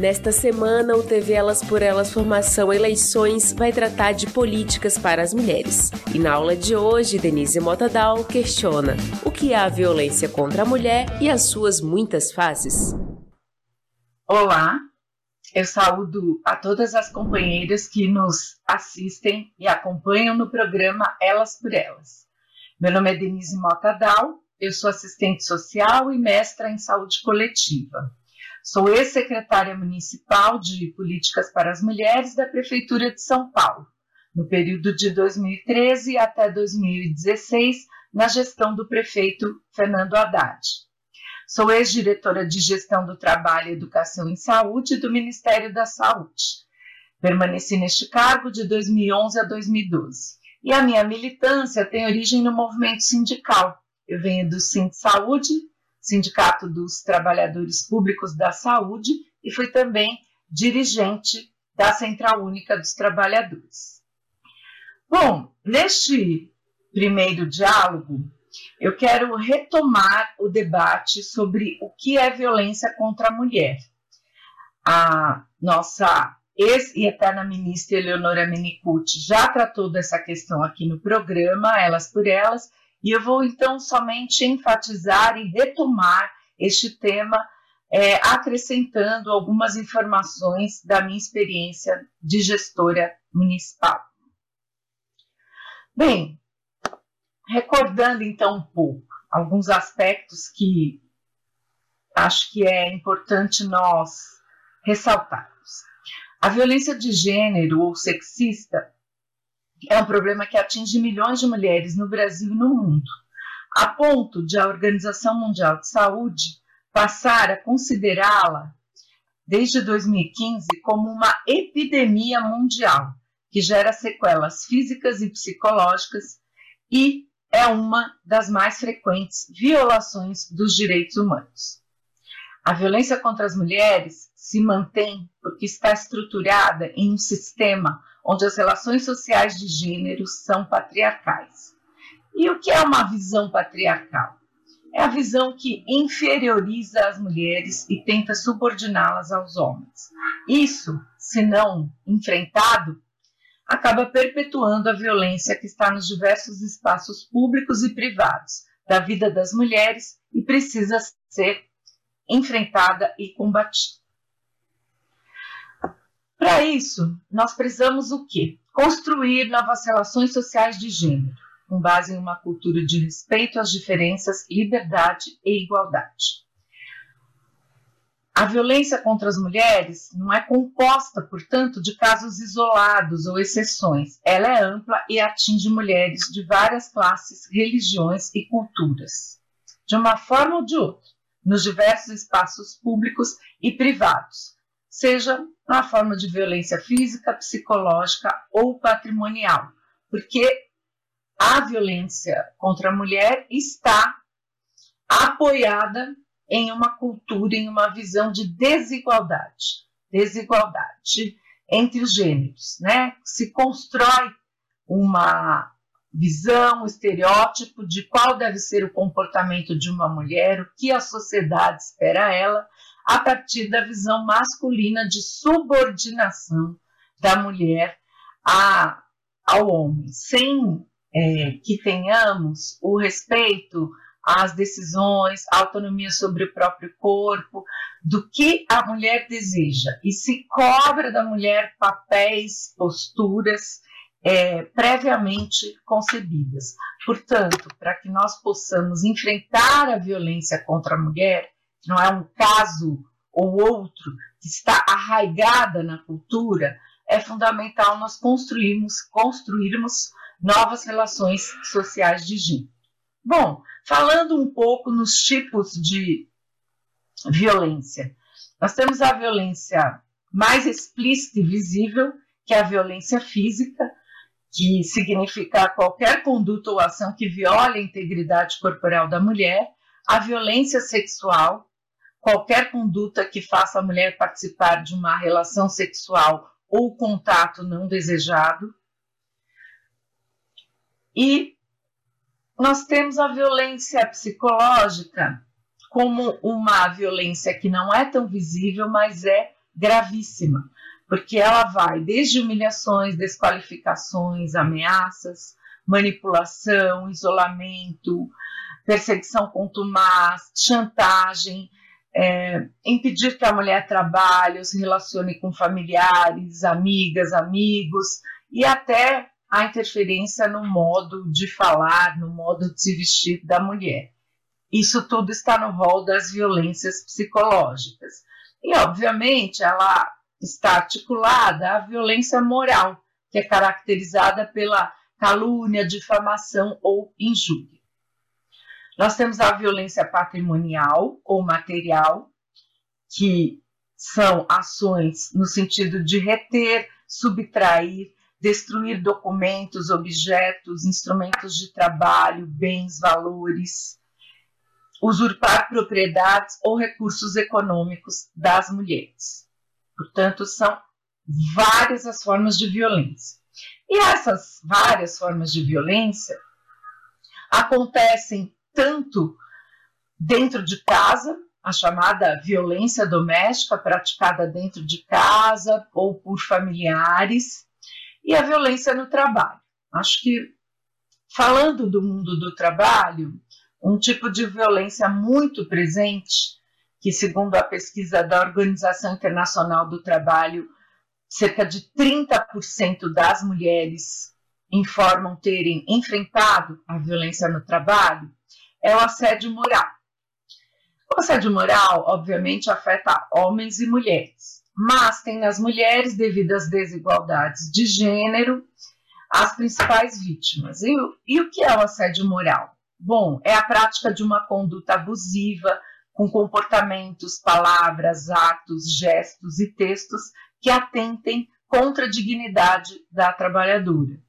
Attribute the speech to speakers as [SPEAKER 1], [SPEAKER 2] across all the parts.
[SPEAKER 1] Nesta semana, o TV Elas por Elas Formação Eleições vai tratar de políticas para as mulheres. E na aula de hoje, Denise Motadal questiona o que é a violência contra a mulher e as suas muitas faces.
[SPEAKER 2] Olá, eu saúdo a todas as companheiras que nos assistem e acompanham no programa Elas por Elas. Meu nome é Denise Motadal, eu sou assistente social e mestra em saúde coletiva. Sou ex-secretária municipal de Políticas para as Mulheres da Prefeitura de São Paulo, no período de 2013 até 2016, na gestão do prefeito Fernando Haddad. Sou ex-diretora de Gestão do Trabalho, Educação e Saúde do Ministério da Saúde. Permaneci neste cargo de 2011 a 2012. E a minha militância tem origem no movimento sindical. Eu venho do Sind Saúde, Sindicato dos Trabalhadores Públicos da Saúde, e fui também dirigente da Central Única dos Trabalhadores. Bom, neste primeiro diálogo, eu quero retomar o debate sobre o que é violência contra a mulher. A nossa ex e eterna ministra Eleonora Menicucci já tratou dessa questão aqui no programa, Elas por Elas, e eu vou então somente enfatizar e retomar este tema, é, acrescentando algumas informações da minha experiência de gestora municipal. Bem, recordando então um pouco alguns aspectos que acho que é importante nós ressaltarmos. A violência de gênero ou sexista é um problema que atinge milhões de mulheres no Brasil e no mundo, a ponto de a Organização Mundial de Saúde passar a considerá-la, desde 2015, como uma epidemia mundial, que gera sequelas físicas e psicológicas e é uma das mais frequentes violações dos direitos humanos. A violência contra as mulheres se mantém porque está estruturada em um sistema onde as relações sociais de gênero são patriarcais. E o que é uma visão patriarcal? É a visão que inferioriza as mulheres e tenta subordiná-las aos homens. Isso, se não enfrentado, acaba perpetuando a violência que está nos diversos espaços públicos e privados da vida das mulheres e precisa ser enfrentada e combatida. Para isso, nós precisamos o quê? Construir novas relações sociais de gênero, com base em uma cultura de respeito às diferenças, liberdade e igualdade. A violência contra as mulheres não é composta, portanto, de casos isolados ou exceções. Ela é ampla e atinge mulheres de várias classes, religiões e culturas, de uma forma ou de outra, nos diversos espaços públicos e privados, seja na forma de violência física, psicológica ou patrimonial, porque a violência contra a mulher está apoiada em uma cultura, em uma visão de desigualdade, desigualdade entre os gêneros, né? Se constrói uma visão, um estereótipo de qual deve ser o comportamento de uma mulher, o que a sociedade espera ela, a partir da visão masculina de subordinação da mulher a, ao homem, sem é, que tenhamos o respeito às decisões, a autonomia sobre o próprio corpo, do que a mulher deseja, e se cobra da mulher papéis, posturas é, previamente concebidas. Portanto, para que nós possamos enfrentar a violência contra a mulher, que não é um caso ou outro que está arraigada na cultura, é fundamental nós construirmos, construirmos novas relações sociais de gênero. Bom, falando um pouco nos tipos de violência, Nós temos a violência mais explícita e visível, que é a violência física, que significa qualquer conduta ou ação que viole a integridade corporal da mulher, a violência sexual, qualquer conduta que faça a mulher participar de uma relação sexual ou contato não desejado. E nós temos a violência psicológica como uma violência que não é tão visível, mas é gravíssima porque ela vai desde humilhações, desqualificações, ameaças, manipulação, isolamento, perseguição contumaz, chantagem, é, impedir que a mulher trabalhe, se relacione com familiares, amigas, amigos e até a interferência no modo de falar, no modo de se vestir da mulher. Isso tudo está no rol das violências psicológicas. E, obviamente, ela está articulada a violência moral, que é caracterizada pela calúnia, difamação ou injúria. Nós temos a violência patrimonial ou material, que são ações no sentido de reter, subtrair, destruir documentos, objetos, instrumentos de trabalho, bens, valores, usurpar propriedades ou recursos econômicos das mulheres. Portanto, são várias as formas de violência. E essas várias formas de violência acontecem tanto dentro de casa, a chamada violência doméstica praticada dentro de casa ou por familiares, e a violência no trabalho. Acho que, falando do mundo do trabalho, um tipo de violência muito presente que, segundo a pesquisa da Organização Internacional do Trabalho, cerca de 30% das mulheres informam terem enfrentado a violência no trabalho, é o assédio moral. O assédio moral, obviamente, afeta homens e mulheres, mas tem nas mulheres, devido às desigualdades de gênero, as principais vítimas. E, e o que é o assédio moral? Bom, é a prática de uma conduta abusiva, com comportamentos, palavras, atos, gestos e textos que atentem contra a dignidade da trabalhadora.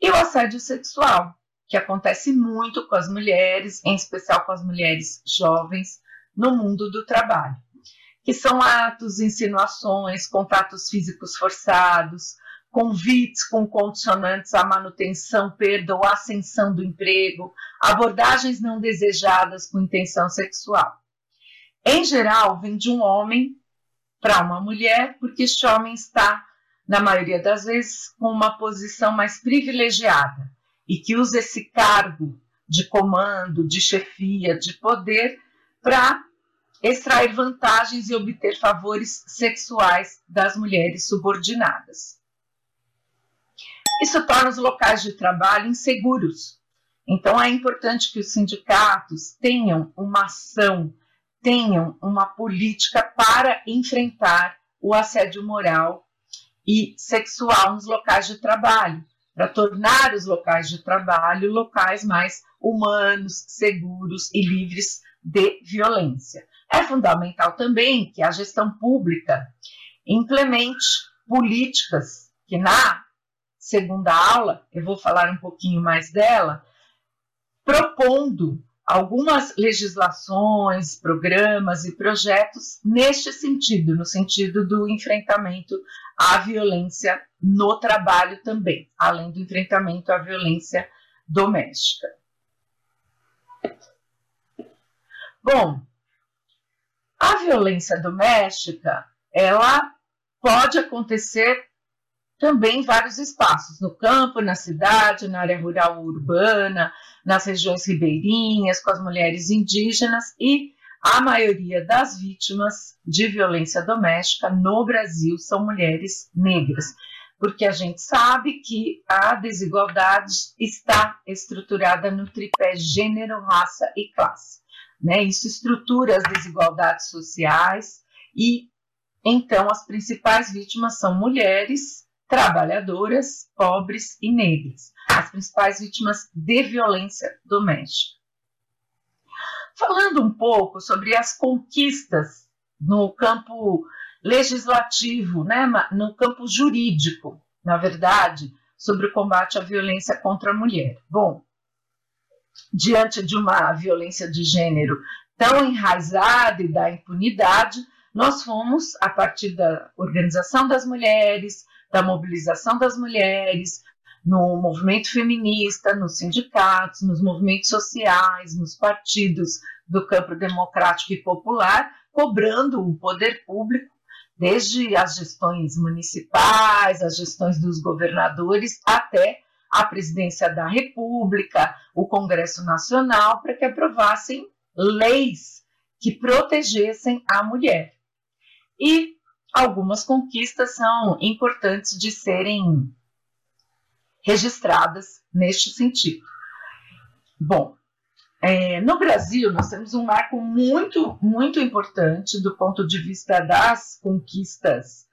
[SPEAKER 2] E o assédio sexual, que acontece muito com as mulheres, em especial com as mulheres jovens, no mundo do trabalho, que são atos, insinuações, contatos físicos forçados, convites com condicionantes à manutenção, perda ou ascensão do emprego, abordagens não desejadas com intenção sexual. Em geral, vem de um homem para uma mulher, porque este homem está, na maioria das vezes, com uma posição mais privilegiada e que usa esse cargo de comando, de chefia, de poder para extrair vantagens e obter favores sexuais das mulheres subordinadas. Isso torna os locais de trabalho inseguros. Então é importante que os sindicatos tenham uma ação tenham uma política para enfrentar o assédio moral e sexual nos locais de trabalho, para tornar os locais de trabalho locais mais humanos, seguros e livres de violência. É fundamental também que a gestão pública implemente políticas que na segunda aula eu vou falar um pouquinho mais dela, propondo algumas legislações, programas e projetos neste sentido, no sentido do enfrentamento à violência no trabalho também, além do enfrentamento à violência doméstica. Bom, a violência doméstica, ela pode acontecer também vários espaços, no campo, na cidade, na área rural urbana, nas regiões ribeirinhas, com as mulheres indígenas e a maioria das vítimas de violência doméstica no Brasil são mulheres negras, porque a gente sabe que a desigualdade está estruturada no tripé gênero, raça e classe. Né? Isso estrutura as desigualdades sociais e então as principais vítimas são mulheres trabalhadoras, pobres e negras, as principais vítimas de violência doméstica. Falando um pouco sobre as conquistas no campo legislativo, né, no campo jurídico, na verdade, sobre o combate à violência contra a mulher. Bom, diante de uma violência de gênero tão enraizada e da impunidade, nós fomos, a partir da organização das mulheres, da mobilização das mulheres, no movimento feminista, nos sindicatos, nos movimentos sociais, nos partidos do campo democrático e popular, cobrando o poder público, desde as gestões municipais, as gestões dos governadores, até a presidência da República, o Congresso Nacional, para que aprovassem leis que protegessem a mulher. E algumas conquistas são importantes de serem registradas neste sentido. Bom, é, no Brasil, nós temos um marco muito, muito importante do ponto de vista das conquistas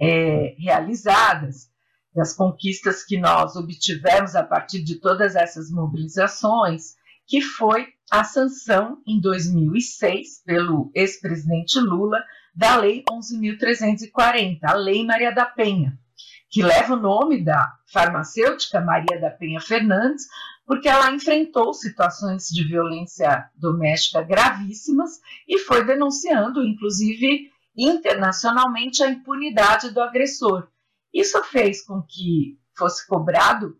[SPEAKER 2] é, realizadas, das conquistas que nós obtivemos a partir de todas essas mobilizações, que foi a sanção em 2006 pelo ex-presidente Lula da Lei 11.340, a Lei Maria da Penha, que leva o nome da farmacêutica Maria da Penha Fernandes, porque ela enfrentou situações de violência doméstica gravíssimas e foi denunciando, inclusive internacionalmente, a impunidade do agressor. Isso fez com que fosse cobrado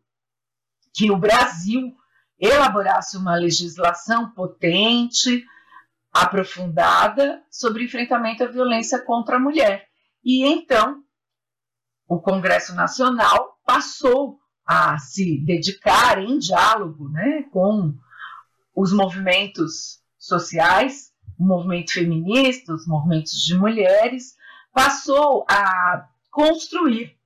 [SPEAKER 2] que o Brasil elaborasse uma legislação potente, aprofundada sobre enfrentamento à violência contra a mulher. E então, o Congresso Nacional passou a se dedicar em diálogo né, com os movimentos sociais, o movimento feminista, os movimentos de mulheres, passou a construir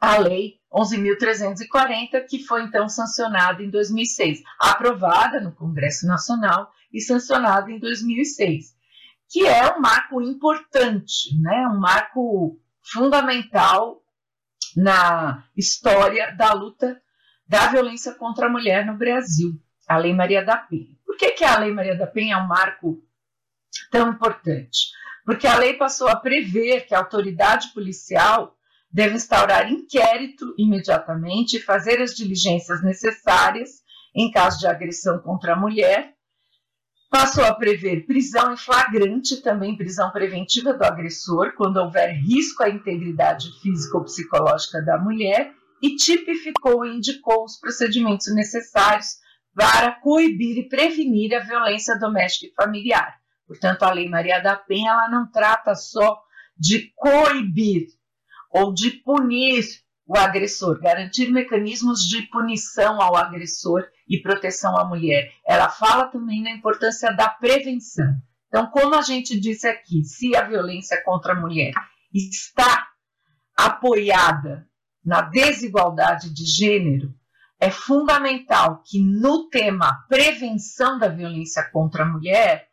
[SPEAKER 2] a Lei 11.340, que foi então sancionada em 2006, aprovada no Congresso Nacional e sancionada em 2006, que é um marco importante, né, um marco fundamental na história da luta da violência contra a mulher no Brasil, a Lei Maria da Penha. Por que, que a Lei Maria da Penha é um marco tão importante? Porque a lei passou a prever que a autoridade policial deve instaurar inquérito imediatamente e fazer as diligências necessárias em caso de agressão contra a mulher Passou a prever prisão em flagrante, também prisão preventiva do agressor, quando houver risco à integridade física ou psicológica da mulher, e tipificou e indicou os procedimentos necessários para coibir e prevenir a violência doméstica e familiar. Portanto, a Lei Maria da Penha ela não trata só de coibir ou de punir o agressor, garantir mecanismos de punição ao agressor e proteção à mulher. Ela fala também na importância da prevenção. Então, como a gente disse aqui, se a violência contra a mulher está apoiada na desigualdade de gênero, é fundamental que no tema prevenção da violência contra a mulher,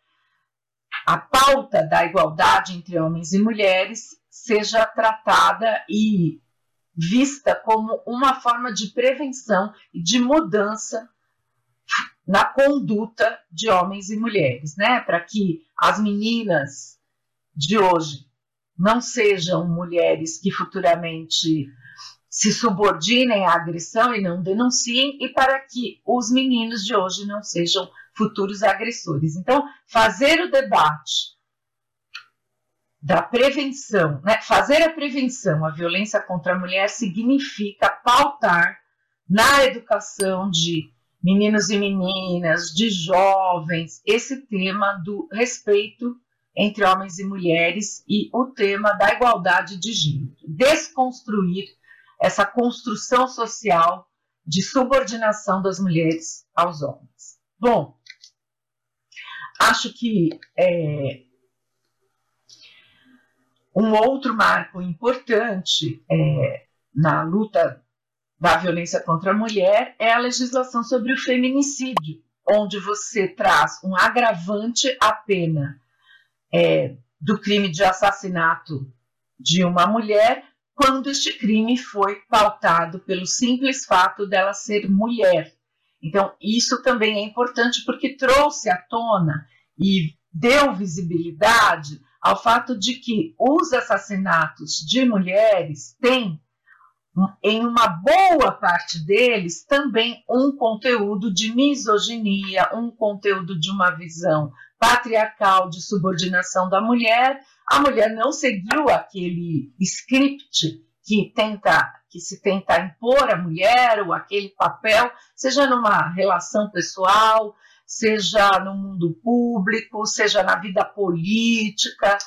[SPEAKER 2] a pauta da igualdade entre homens e mulheres seja tratada e vista como uma forma de prevenção e de mudança na conduta de homens e mulheres, né? Para que as meninas de hoje não sejam mulheres que futuramente se subordinem à agressão e não denunciem, e para que os meninos de hoje não sejam futuros agressores. Então, fazer o debate da prevenção, né? fazer a prevenção à violência contra a mulher significa pautar na educação de meninos e meninas, de jovens, esse tema do respeito entre homens e mulheres e o tema da igualdade de gênero. Desconstruir essa construção social de subordinação das mulheres aos homens. Bom, acho que é, um outro marco importante é, na luta da violência contra a mulher é a legislação sobre o feminicídio, onde você traz um agravante à pena é, do crime de assassinato de uma mulher quando este crime foi pautado pelo simples fato dela ser mulher. Então, isso também é importante porque trouxe à tona e deu visibilidade ao fato de que os assassinatos de mulheres têm, em uma boa parte deles, também um conteúdo de misoginia, um conteúdo de uma visão patriarcal de subordinação da mulher. A mulher não seguiu aquele script que tenta que se tenta impor à mulher ou aquele papel, seja numa relação pessoal, seja no mundo público, seja na vida política,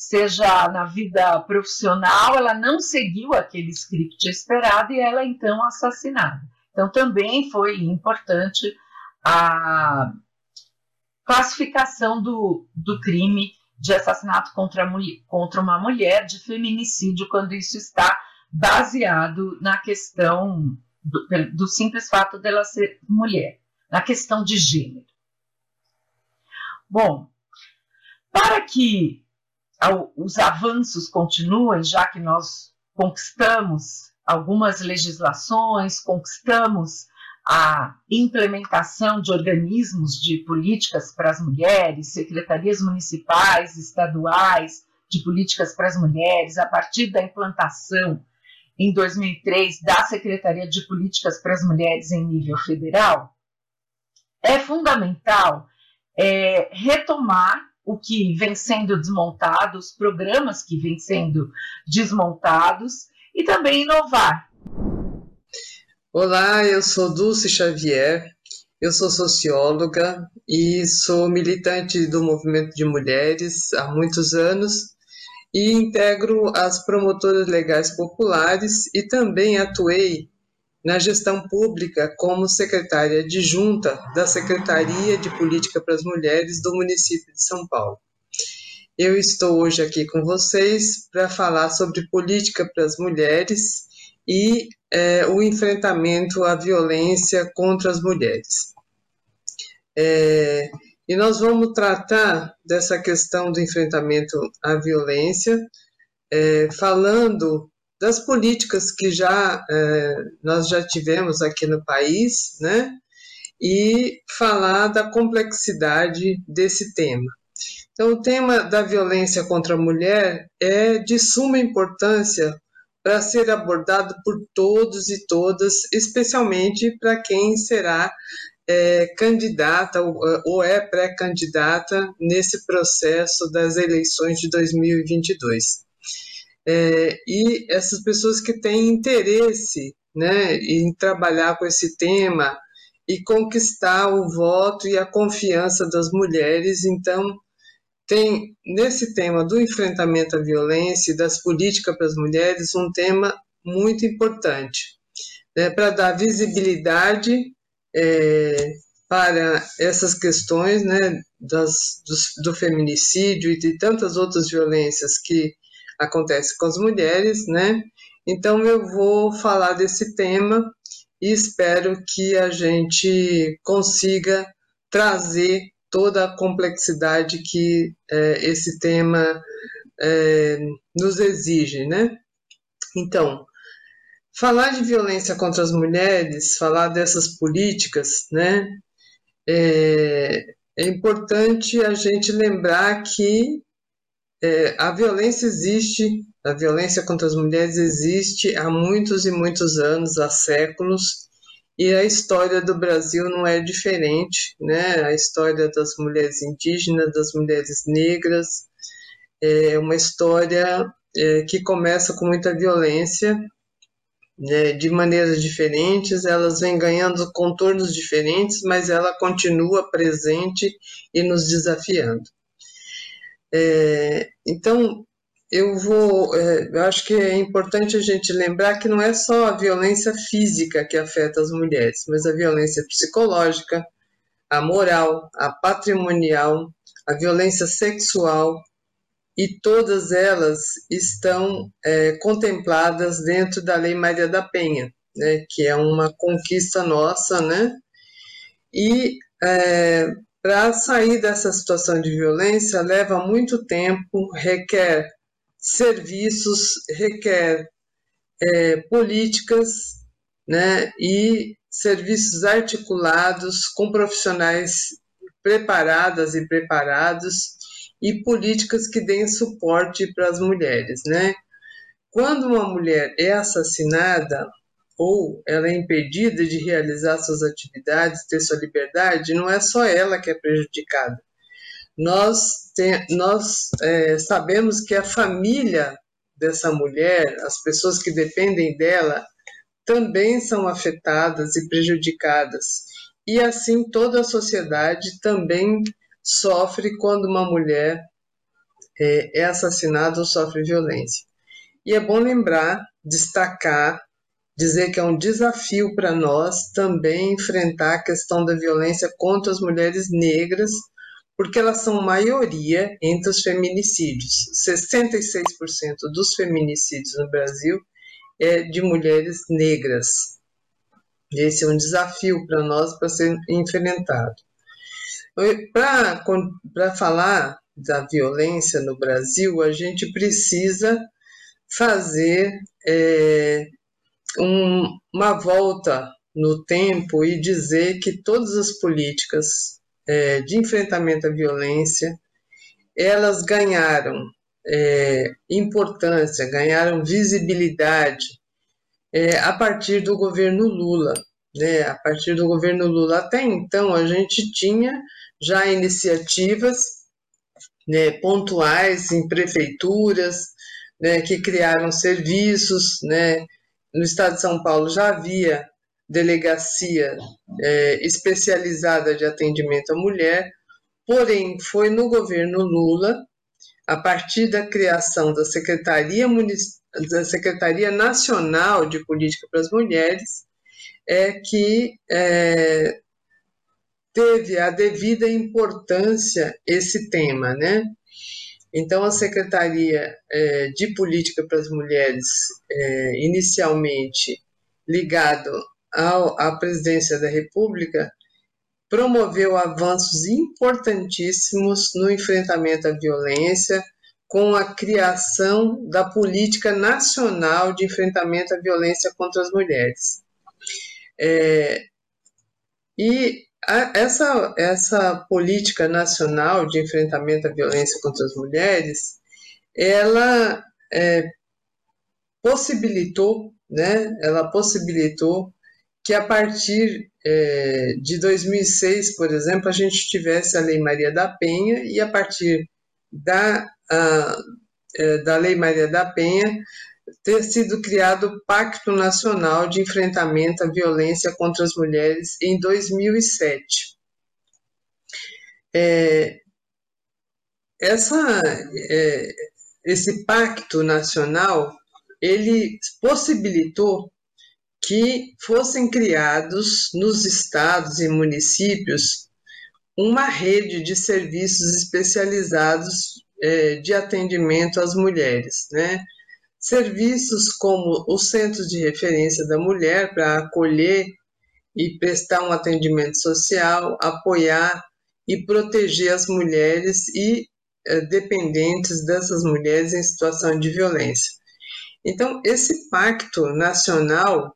[SPEAKER 2] seja na vida profissional, ela não seguiu aquele script esperado e ela então assassinada. Então também foi importante a classificação do, do crime de assassinato contra, mulher, contra uma mulher, de feminicídio, quando isso está baseado na questão do, do simples fato dela ser mulher, na questão de gênero. Bom, para que os avanços continuem, já que nós conquistamos algumas legislações, conquistamos a implementação de organismos de políticas para as mulheres, secretarias municipais, estaduais de políticas para as mulheres, a partir da implantação em 2003 da Secretaria de Políticas para as Mulheres em nível federal, é fundamental é, retomar o que vem sendo desmontado, os programas que vêm sendo desmontados e também inovar.
[SPEAKER 3] Olá, eu sou Dulce Xavier, eu sou socióloga e sou militante do movimento de mulheres há muitos anos e integro as promotoras legais populares e também atuei na gestão pública como secretária adjunta da Secretaria de Política para as Mulheres do município de São Paulo. Eu estou hoje aqui com vocês para falar sobre política para as mulheres e é, o enfrentamento à violência contra as mulheres. É, e nós vamos tratar dessa questão do enfrentamento à violência, é, falando das políticas que já é, nós já tivemos aqui no país, né? E falar da complexidade desse tema. Então, o tema da violência contra a mulher é de suma importância para ser abordado por todos e todas, especialmente para quem será é candidata ou é pré-candidata nesse processo das eleições de 2022. É, e essas pessoas que têm interesse né, em trabalhar com esse tema e conquistar o voto e a confiança das mulheres, então tem nesse tema do enfrentamento à violência e das políticas para as mulheres um tema muito importante né, para dar visibilidade é, para essas questões né, das, do, do, feminicídio e de tantas outras violências que acontecem com as mulheres, né? Então eu vou falar desse tema e espero que a gente consiga trazer toda a complexidade que é, esse tema é, nos exige, né? Então, Falar de violência contra as mulheres, falar dessas políticas, né? É, é importante a gente lembrar que é, a violência existe, a violência contra as mulheres existe há muitos e muitos anos, há séculos, e a história do Brasil não é diferente, né? A história das mulheres indígenas, das mulheres negras, é uma história é, que começa com muita violência né, de maneiras diferentes, elas vêm ganhando contornos diferentes, mas ela continua presente e nos desafiando. É, então, eu vou, é, eu acho que é importante a gente lembrar que não é só a violência física que afeta as mulheres, mas a violência psicológica, a moral, a patrimonial, a violência sexual, e todas elas estão é, contempladas dentro da Lei Maria da Penha, né, que é uma conquista nossa, né? E é, para sair dessa situação de violência leva muito tempo, requer serviços, requer é, políticas, né? E serviços articulados com profissionais preparadas e preparados e políticas que deem suporte para as mulheres, né? Quando uma mulher é assassinada ou ela é impedida de realizar suas atividades, ter sua liberdade, não é só ela que é prejudicada. Nós, tem, nós é, sabemos que a família dessa mulher, as pessoas que dependem dela, também são afetadas e prejudicadas. E assim toda a sociedade também sofre quando uma mulher é, é assassinada ou sofre violência. E é bom lembrar, destacar, dizer que é um desafio para nós também enfrentar a questão da violência contra as mulheres negras, porque elas são maioria entre os feminicídios. 66% dos feminicídios no Brasil é de mulheres negras. Esse é um desafio para nós para ser enfrentado. Para falar da violência no Brasil, a gente precisa fazer é, um, uma volta no tempo e dizer que todas as políticas é, de enfrentamento à violência elas ganharam é, importância, ganharam visibilidade é, a partir do governo Lula. Né? A partir do governo Lula. Até então, a gente tinha já iniciativas né, pontuais em prefeituras né, que criaram serviços. Né? No estado de São Paulo já havia delegacia é, especializada de atendimento à mulher, porém foi no governo Lula, a partir da criação da Secretaria, da Secretaria Nacional de Política para as Mulheres, é que é, teve a devida importância esse tema, né? Então, a Secretaria é, de Política para as Mulheres, é, inicialmente ligado ao, à Presidência da República, promoveu avanços importantíssimos no enfrentamento à violência, com a criação da Política Nacional de Enfrentamento à Violência contra as Mulheres. É, e essa, essa política nacional de enfrentamento à violência contra as mulheres, ela é, possibilitou, né, ela possibilitou que a partir é, de 2006, por exemplo, a gente tivesse a Lei Maria da Penha e a partir da, a, é, da Lei Maria da Penha ter sido criado o Pacto Nacional de Enfrentamento à Violência contra as Mulheres em 2007. É, essa, é, esse pacto nacional ele possibilitou que fossem criados nos estados e municípios uma rede de serviços especializados é, de atendimento às mulheres, né? Serviços como os Centros de Referência da Mulher para acolher e prestar um atendimento social, apoiar e proteger as mulheres e é, dependentes dessas mulheres em situação de violência. Então, esse pacto nacional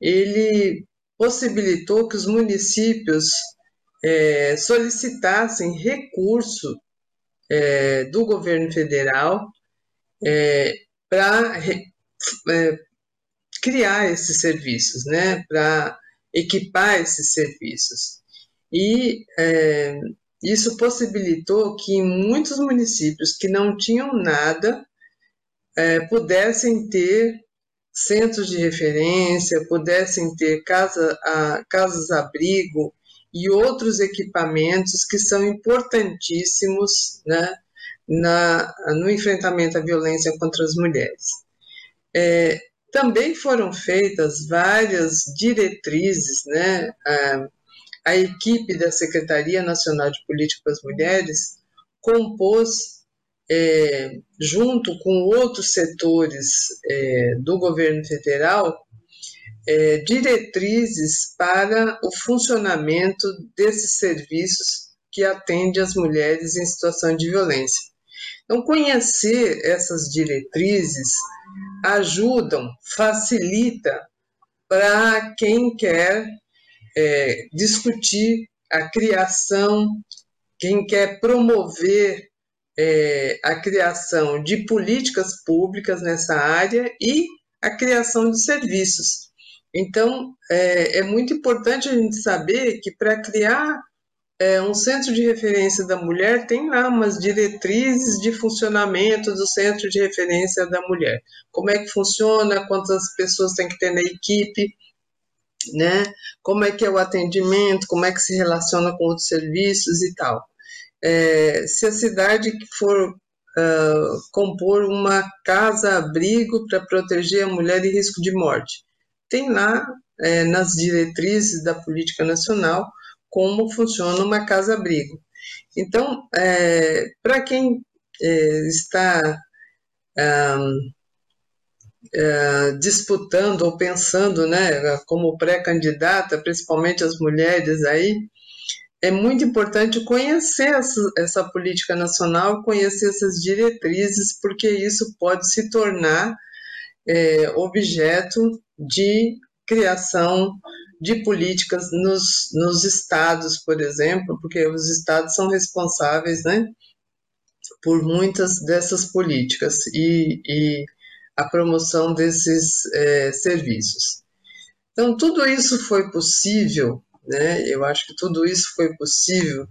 [SPEAKER 3] ele possibilitou que os municípios é, solicitassem recurso é, do governo federal é, para é, criar esses serviços, né, para equipar esses serviços. E é, isso possibilitou que muitos municípios que não tinham nada é, pudessem ter centros de referência, pudessem ter casa, a, casas-abrigo e outros equipamentos que são importantíssimos né, na, no enfrentamento à violência contra as mulheres. É, também foram feitas várias diretrizes, né, a, a equipe da Secretaria Nacional de Política para as Mulheres compôs é, junto com outros setores é, do governo federal, é, diretrizes para o funcionamento desses serviços que atendem as mulheres em situação de violência. Então, conhecer essas diretrizes ajudam, facilita para quem quer é, discutir a criação, quem quer promover é, a criação de políticas públicas nessa área e a criação de serviços. Então, é, é muito importante a gente saber que para criar é, um centro de referência da mulher tem lá umas diretrizes de funcionamento do centro de referência da mulher. Como é que funciona, quantas pessoas tem que ter na equipe, né? Como é que é o atendimento, como é que se relaciona com outros serviços e tal. É, se a cidade for uh, compor uma casa-abrigo para proteger a mulher de risco de morte, tem lá é, nas diretrizes da política nacional como funciona uma casa-abrigo. Então, é, para quem é, está é, disputando ou pensando né, como pré-candidata, principalmente as mulheres aí, é muito importante conhecer essa, essa, política nacional, conhecer essas diretrizes, porque isso pode se tornar é, objeto de criação de políticas nos, nos estados, por exemplo, porque os estados são responsáveis né, por muitas dessas políticas e, e a promoção desses é, serviços. Então, tudo isso foi possível, né, eu acho que tudo isso foi possível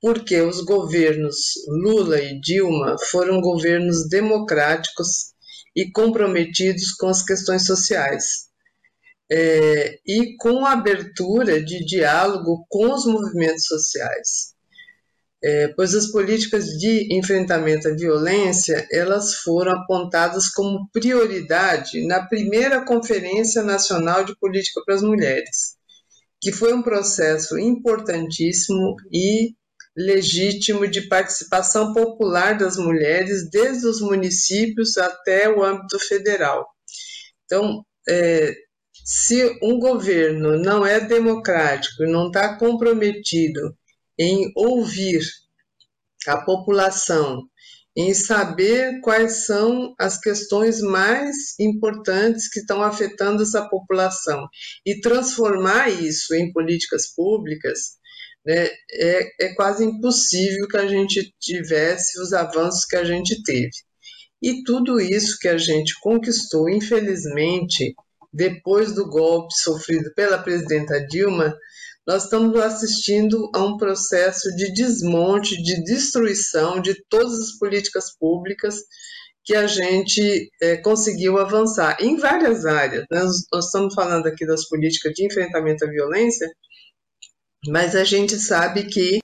[SPEAKER 3] porque os governos Lula e Dilma foram governos democráticos e comprometidos com as questões sociais é, e com abertura de diálogo com os movimentos sociais. É, pois as políticas de enfrentamento à violência elas foram apontadas como prioridade na primeira Conferência Nacional de Política para as Mulheres, que foi um processo importantíssimo e legítimo de participação popular das mulheres desde os municípios até o âmbito federal. Então, é, se um governo não é democrático e não está comprometido em ouvir a população, em saber quais são as questões mais importantes que estão afetando essa população e transformar isso em políticas públicas, né, é, é quase impossível que a gente tivesse os avanços que a gente teve. E tudo isso que a gente conquistou, infelizmente, depois do golpe sofrido pela presidenta Dilma, nós estamos assistindo a um processo de desmonte, de destruição de todas as políticas públicas que a gente é, conseguiu avançar em várias áreas. Nós, nós estamos falando aqui das políticas de enfrentamento à violência, mas a gente sabe que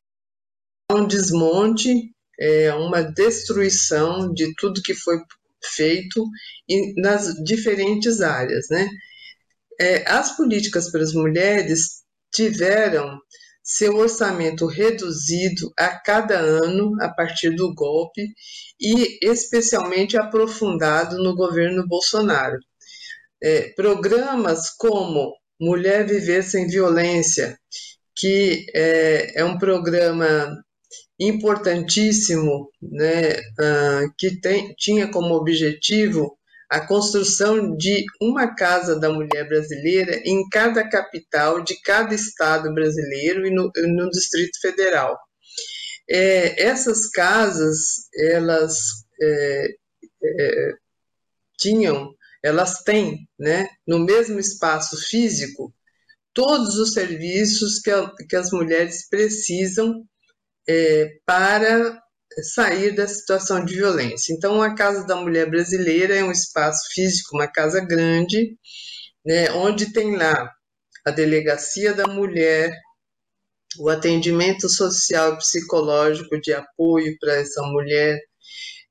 [SPEAKER 3] é um desmonte, é uma destruição de tudo que foi feito nas diferentes áreas. Né? É, as políticas para as mulheres tiveram seu orçamento reduzido a cada ano a partir do golpe e especialmente aprofundado no governo Bolsonaro. É, programas como Mulher Viver Sem Violência, que é, é um programa importantíssimo, né, uh, que tem, tinha como objetivo a construção de uma casa da mulher brasileira em cada capital de cada estado brasileiro e no, no Distrito Federal. É, essas casas, elas é, é, tinham, elas têm, né, no mesmo espaço físico, todos os serviços que, a, que as mulheres precisam é, para sair da situação de violência. Então, a Casa da Mulher Brasileira é um espaço físico, uma casa grande, né, onde tem lá a Delegacia da Mulher, o atendimento social e psicológico de apoio para essa mulher,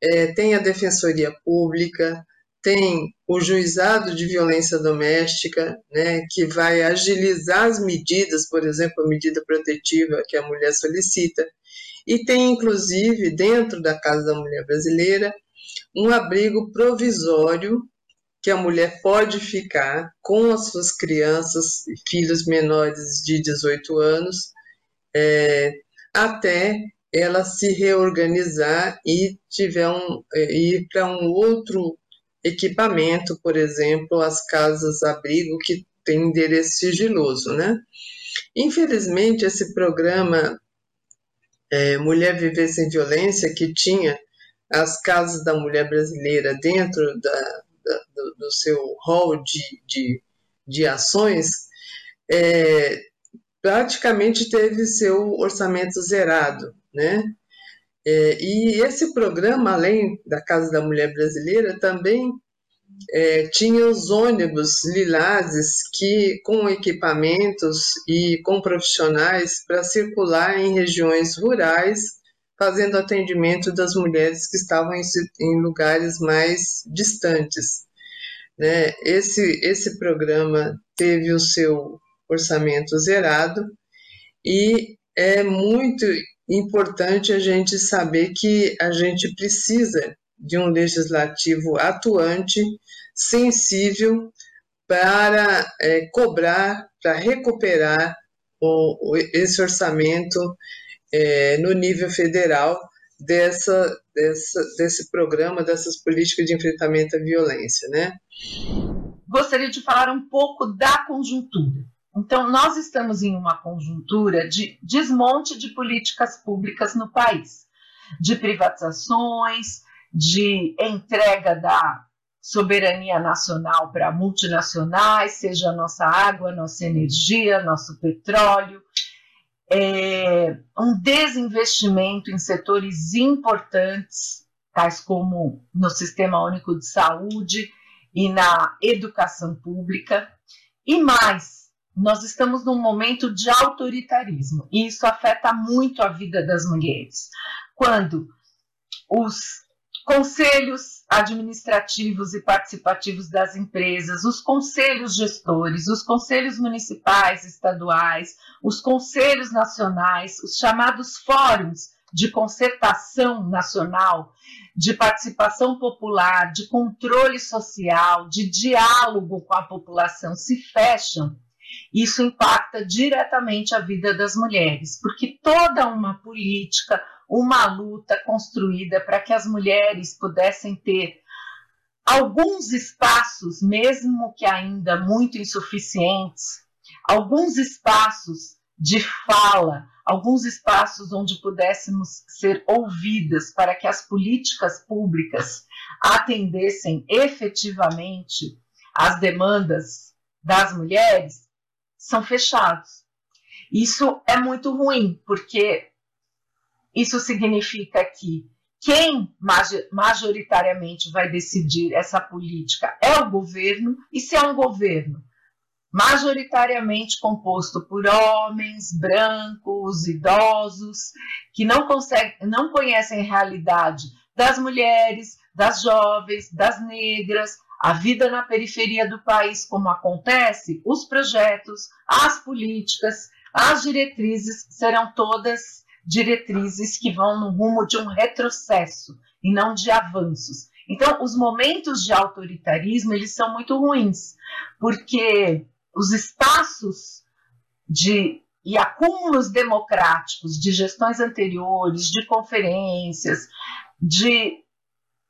[SPEAKER 3] é, tem a Defensoria Pública, tem o juizado de violência doméstica, né, que vai agilizar as medidas, por exemplo, a medida protetiva que a mulher solicita, e tem inclusive dentro da Casa da Mulher Brasileira um abrigo provisório que a mulher pode ficar com as suas crianças e filhos menores de 18 anos é, até ela se reorganizar e tiver um é, ir para um outro equipamento, por exemplo, as casas abrigo que tem endereço sigiloso, né? Infelizmente esse programa é, Mulher Viver Sem Violência, que tinha as casas da mulher brasileira dentro da, da, do, do, seu rol de, de, de ações, é, praticamente teve seu orçamento zerado, né? É, e esse programa, além da Casa da Mulher Brasileira, também é, tinha os ônibus lilazes que com equipamentos e com profissionais para circular em regiões rurais, fazendo atendimento das mulheres que estavam em, em lugares mais distantes. Né? Esse, esse programa teve o seu orçamento zerado e é muito importante a gente saber que a gente precisa de um legislativo atuante, sensível, para é, cobrar, para recuperar o, o, esse orçamento é, no nível federal dessa, dessa, desse programa, dessas políticas de enfrentamento à violência, né?
[SPEAKER 2] Gostaria de falar um pouco da conjuntura. Então, nós estamos em uma conjuntura de desmonte de políticas públicas no país, de privatizações, de entrega da soberania nacional para multinacionais, seja a nossa água, nossa energia, nosso petróleo, é, um desinvestimento em setores importantes, tais como no Sistema Único de Saúde e na educação pública, e mais, nós estamos num momento de autoritarismo e isso afeta muito a vida das mulheres. Quando os conselhos administrativos e participativos das empresas, os conselhos gestores, os conselhos municipais, estaduais, os conselhos nacionais, os chamados fóruns de concertação nacional, de participação popular, de controle social, de diálogo com a população se fecham. Isso impacta diretamente a vida das mulheres, porque toda uma política, uma luta construída para que as mulheres pudessem ter alguns espaços, mesmo que ainda muito insuficientes, alguns espaços de fala, alguns espaços onde pudéssemos ser ouvidas para que as políticas públicas atendessem efetivamente às demandas das mulheres, são fechados. Isso é muito ruim, porque isso significa que quem majoritariamente vai decidir essa política é o governo, e se é um governo majoritariamente composto por homens brancos, idosos, que não, conseguem, não conhecem a realidade das mulheres, das jovens, das negras, a vida na periferia do país, como acontece, os projetos, as políticas, as diretrizes serão todas diretrizes que vão no rumo de um retrocesso e não de avanços. Então, os momentos de autoritarismo eles são muito ruins, porque os espaços de e acúmulos democráticos de gestões anteriores, de conferências, de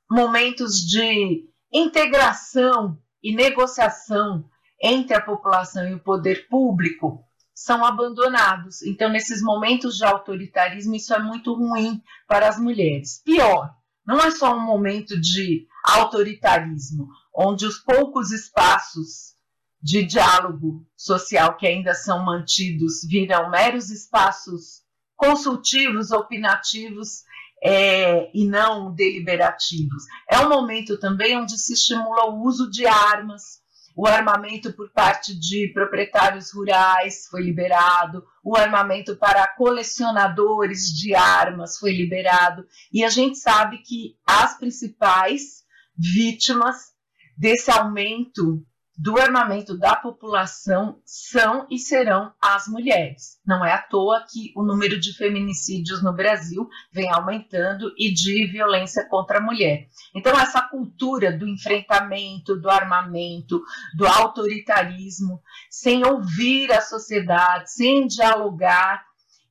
[SPEAKER 2] momentos de integração e negociação entre a população e o poder público são abandonados. Então, nesses momentos de autoritarismo, isso é muito ruim para as mulheres. Pior, não é só um momento de autoritarismo, onde os poucos espaços de diálogo social que ainda são mantidos viram meros espaços consultivos, opinativos é, e não deliberativos. É um momento também onde se estimula o uso de armas, o armamento por parte de proprietários rurais foi liberado, o armamento para colecionadores de armas foi liberado, e a gente sabe que as principais vítimas desse aumento do armamento da população são e serão as mulheres. Não é à toa que o número de feminicídios no Brasil vem aumentando e de violência contra a mulher. Então, essa cultura do enfrentamento, do armamento, do autoritarismo, sem ouvir a sociedade, sem dialogar,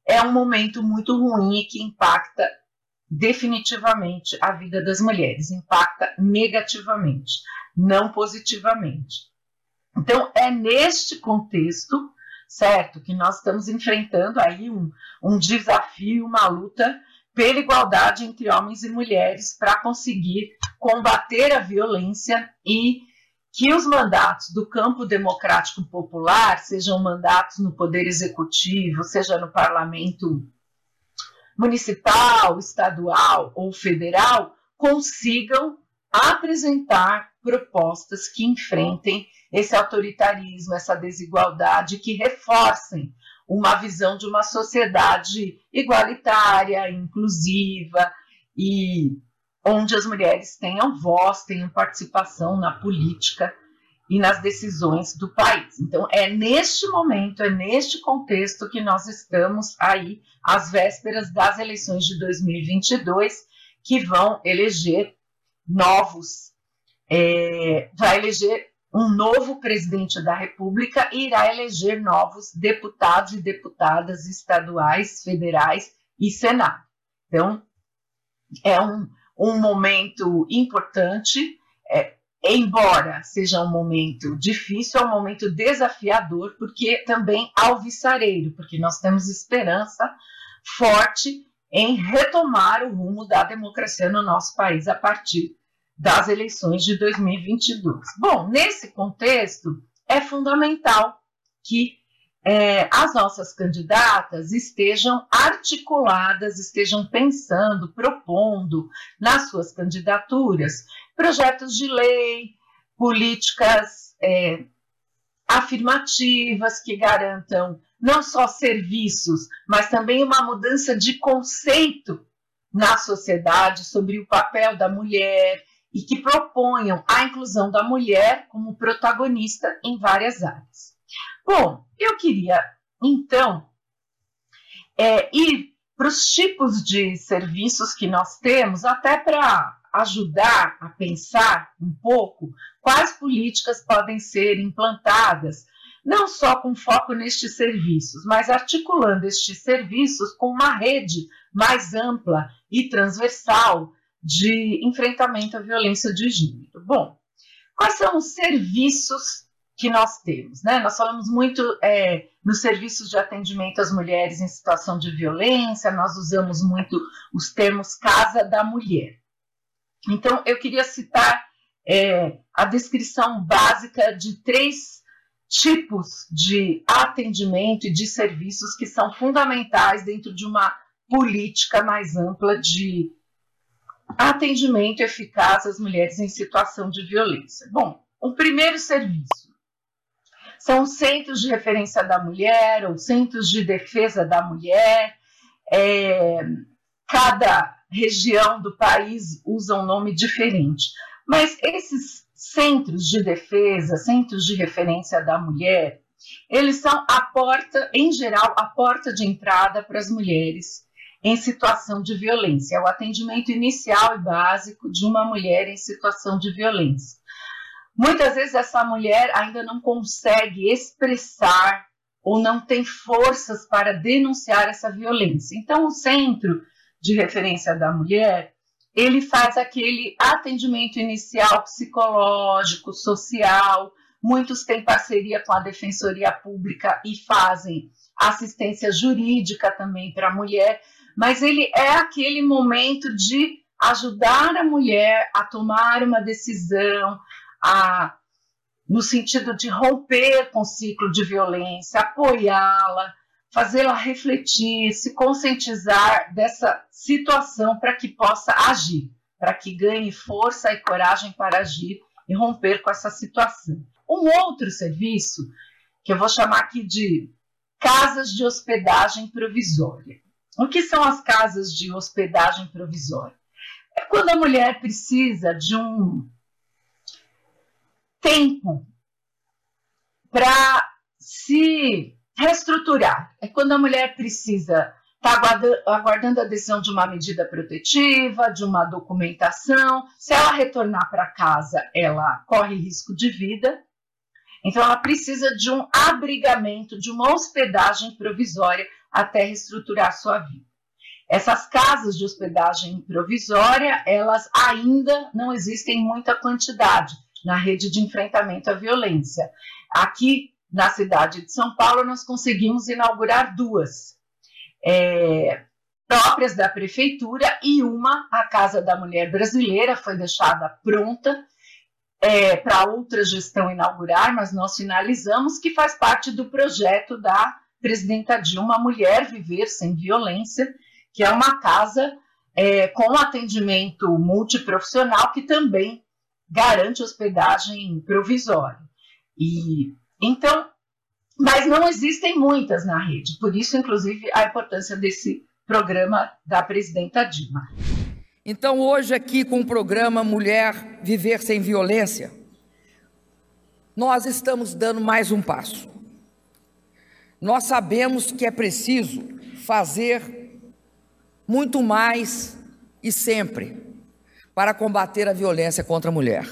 [SPEAKER 2] é um momento muito ruim que impacta definitivamente a vida das mulheres, impacta negativamente, não positivamente. Então, é neste contexto certo? Que nós estamos enfrentando aí um, um desafio, uma luta pela igualdade entre homens e mulheres para conseguir combater a violência e que os mandatos do campo democrático popular, sejam mandatos no poder executivo, seja no parlamento municipal, estadual ou federal, consigam apresentar propostas que enfrentem esse autoritarismo, essa desigualdade, que reforcem uma visão de uma sociedade igualitária, inclusiva e onde as mulheres tenham voz, tenham participação na política e nas decisões do país. Então, é neste momento, é neste contexto que nós estamos aí, às vésperas das eleições de 2022, que vão eleger novos, é, vai eleger um novo presidente da República irá eleger novos deputados e deputadas estaduais, federais e Senado. Então, é um, um momento importante, é, embora seja um momento difícil, é um momento desafiador, porque também alvissareiro, porque nós temos esperança forte em retomar o rumo da democracia no nosso país a partir das eleições de 2022. Bom, nesse contexto, é fundamental que é, as nossas candidatas estejam articuladas, estejam pensando, propondo nas suas candidaturas projetos de lei, políticas é, afirmativas que garantam não só serviços, mas também uma mudança de conceito na sociedade sobre o papel da mulher e que proponham a inclusão da mulher como protagonista em várias áreas. Bom, eu queria, então, é, ir para os tipos de serviços que nós temos, até para ajudar a pensar um pouco quais políticas podem ser implantadas, não só com foco nestes serviços, mas articulando estes serviços com uma rede mais ampla e transversal de enfrentamento à violência de gênero. Bom, quais são os serviços que nós temos. Né? Nós falamos muito é, nos serviços de atendimento às mulheres em situação de violência, nós usamos muito os termos casa da mulher. Então, eu queria citar é, a descrição básica de três tipos de atendimento e de serviços que são fundamentais dentro de uma política mais ampla de atendimento eficaz às mulheres em situação de violência. Bom, o primeiro serviço são centros de referência da mulher ou centros de defesa da mulher. É, cada região do país usa um nome diferente. Mas esses centros de defesa, centros de referência da mulher, eles são a porta, em geral, a porta de entrada para as mulheres em situação de violência. É o atendimento inicial e básico de uma mulher em situação de violência. Muitas vezes essa mulher ainda não consegue expressar ou não tem forças para denunciar essa violência. Então, o Centro de Referência da Mulher, ele faz aquele atendimento inicial psicológico, social, muitos têm parceria com a Defensoria Pública e fazem assistência jurídica também para a mulher, mas ele é aquele momento de ajudar a mulher a tomar uma decisão, a, no sentido de romper com o ciclo de violência, apoiá-la, fazê-la refletir, se conscientizar dessa situação para que possa agir, para que ganhe força e coragem para agir e romper com essa situação. Um outro serviço, que eu vou chamar aqui de casas de hospedagem provisória. O que são as casas de hospedagem provisória? É quando a mulher precisa de um tempo para se reestruturar. É quando a mulher precisa estar tá aguardando a decisão de uma medida protetiva, de uma documentação. Se ela retornar para casa, ela corre risco de vida. Então, ela precisa de um abrigamento, de uma hospedagem provisória até reestruturar sua vida. Essas casas de hospedagem provisória, elas ainda não existem em muita quantidade na rede de enfrentamento à violência. Aqui na cidade de São Paulo, nós conseguimos inaugurar duas. É, próprias da prefeitura e uma, a Casa da Mulher Brasileira, foi deixada pronta é, para outra gestão inaugurar, mas nós finalizamos, que faz parte do projeto da presidenta Dilma Mulher Viver Sem Violência, que é uma casa é, com atendimento multiprofissional que também garante hospedagem provisória. E então, mas não existem muitas na rede, por isso, inclusive, a importância desse programa da presidenta Dilma.
[SPEAKER 4] Então, hoje, aqui com o programa Mulher Viver Sem Violência, nós estamos dando mais um passo. Nós sabemos que é preciso fazer muito mais e sempre para combater a violência contra a mulher.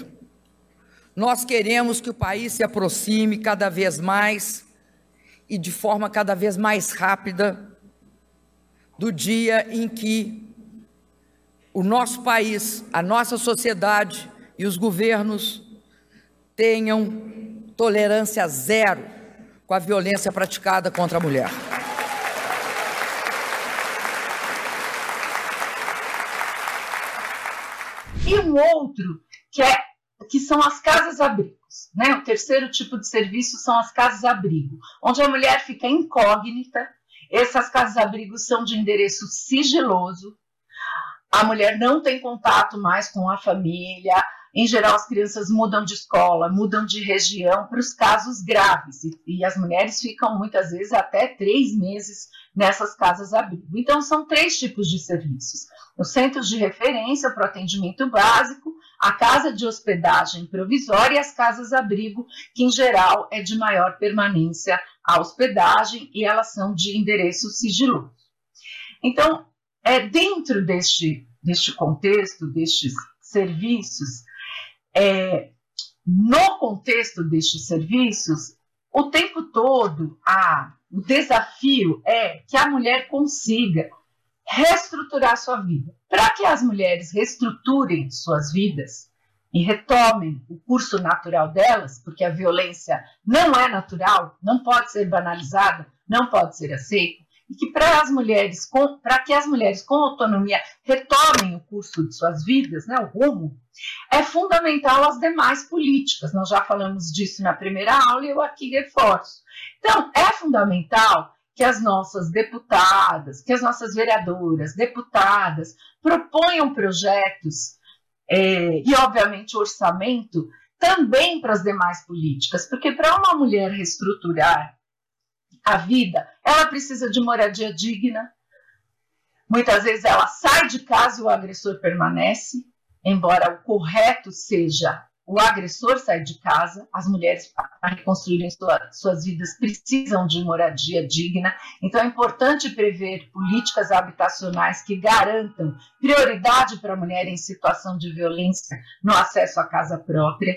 [SPEAKER 4] Nós queremos que o país se aproxime cada vez mais e de forma cada vez mais rápida do dia em que o nosso país, a nossa sociedade e os governos tenham tolerância zero com a violência praticada contra a mulher.
[SPEAKER 2] E um outro que é que são as casas-abrigos, né? O terceiro tipo de serviço são as casas-abrigo, onde a mulher fica incógnita. Essas casas-abrigos são de endereço sigiloso, a mulher não tem contato mais com a família. Em geral, as crianças mudam de escola, mudam de região para os casos graves. E, e, as mulheres ficam muitas vezes até três meses nessas casas abrigo. Então, são três tipos de serviços: os centros de referência para o atendimento básico, a casa de hospedagem provisória e as casas abrigo, que em geral é de maior permanência a hospedagem e elas são de endereço sigiloso. Então, é dentro deste, deste contexto, destes serviços, é, no contexto destes serviços, o tempo todo a, o desafio é que a mulher consiga reestruturar sua vida. Para que as mulheres reestruturem suas vidas e retomem o curso natural delas, porque a violência não é natural, não pode ser banalizada, não pode ser aceita, e que para as mulheres, para que as mulheres com autonomia retomem o curso de suas vidas, né, o rumo, é fundamental as demais políticas. Nós já falamos disso na primeira aula e eu aqui reforço. Então, é fundamental que as nossas deputadas, que as nossas vereadoras, deputadas, proponham projetos é, e, obviamente, orçamento também para as demais políticas, porque para uma mulher reestruturar a vida, ela precisa de moradia digna. Muitas vezes ela sai de casa e o agressor permanece, embora o correto seja o agressor sair de casa, as mulheres, para reconstruírem sua, suas vidas, precisam de moradia digna. Então, é importante prever políticas habitacionais que garantam prioridade para a mulher em situação de violência no acesso à casa própria.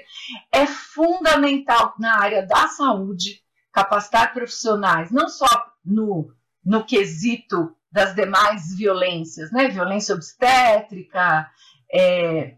[SPEAKER 2] É fundamental na área da saúde capacitar profissionais, não só no, no quesito das demais violências, né? Violência obstétrica é,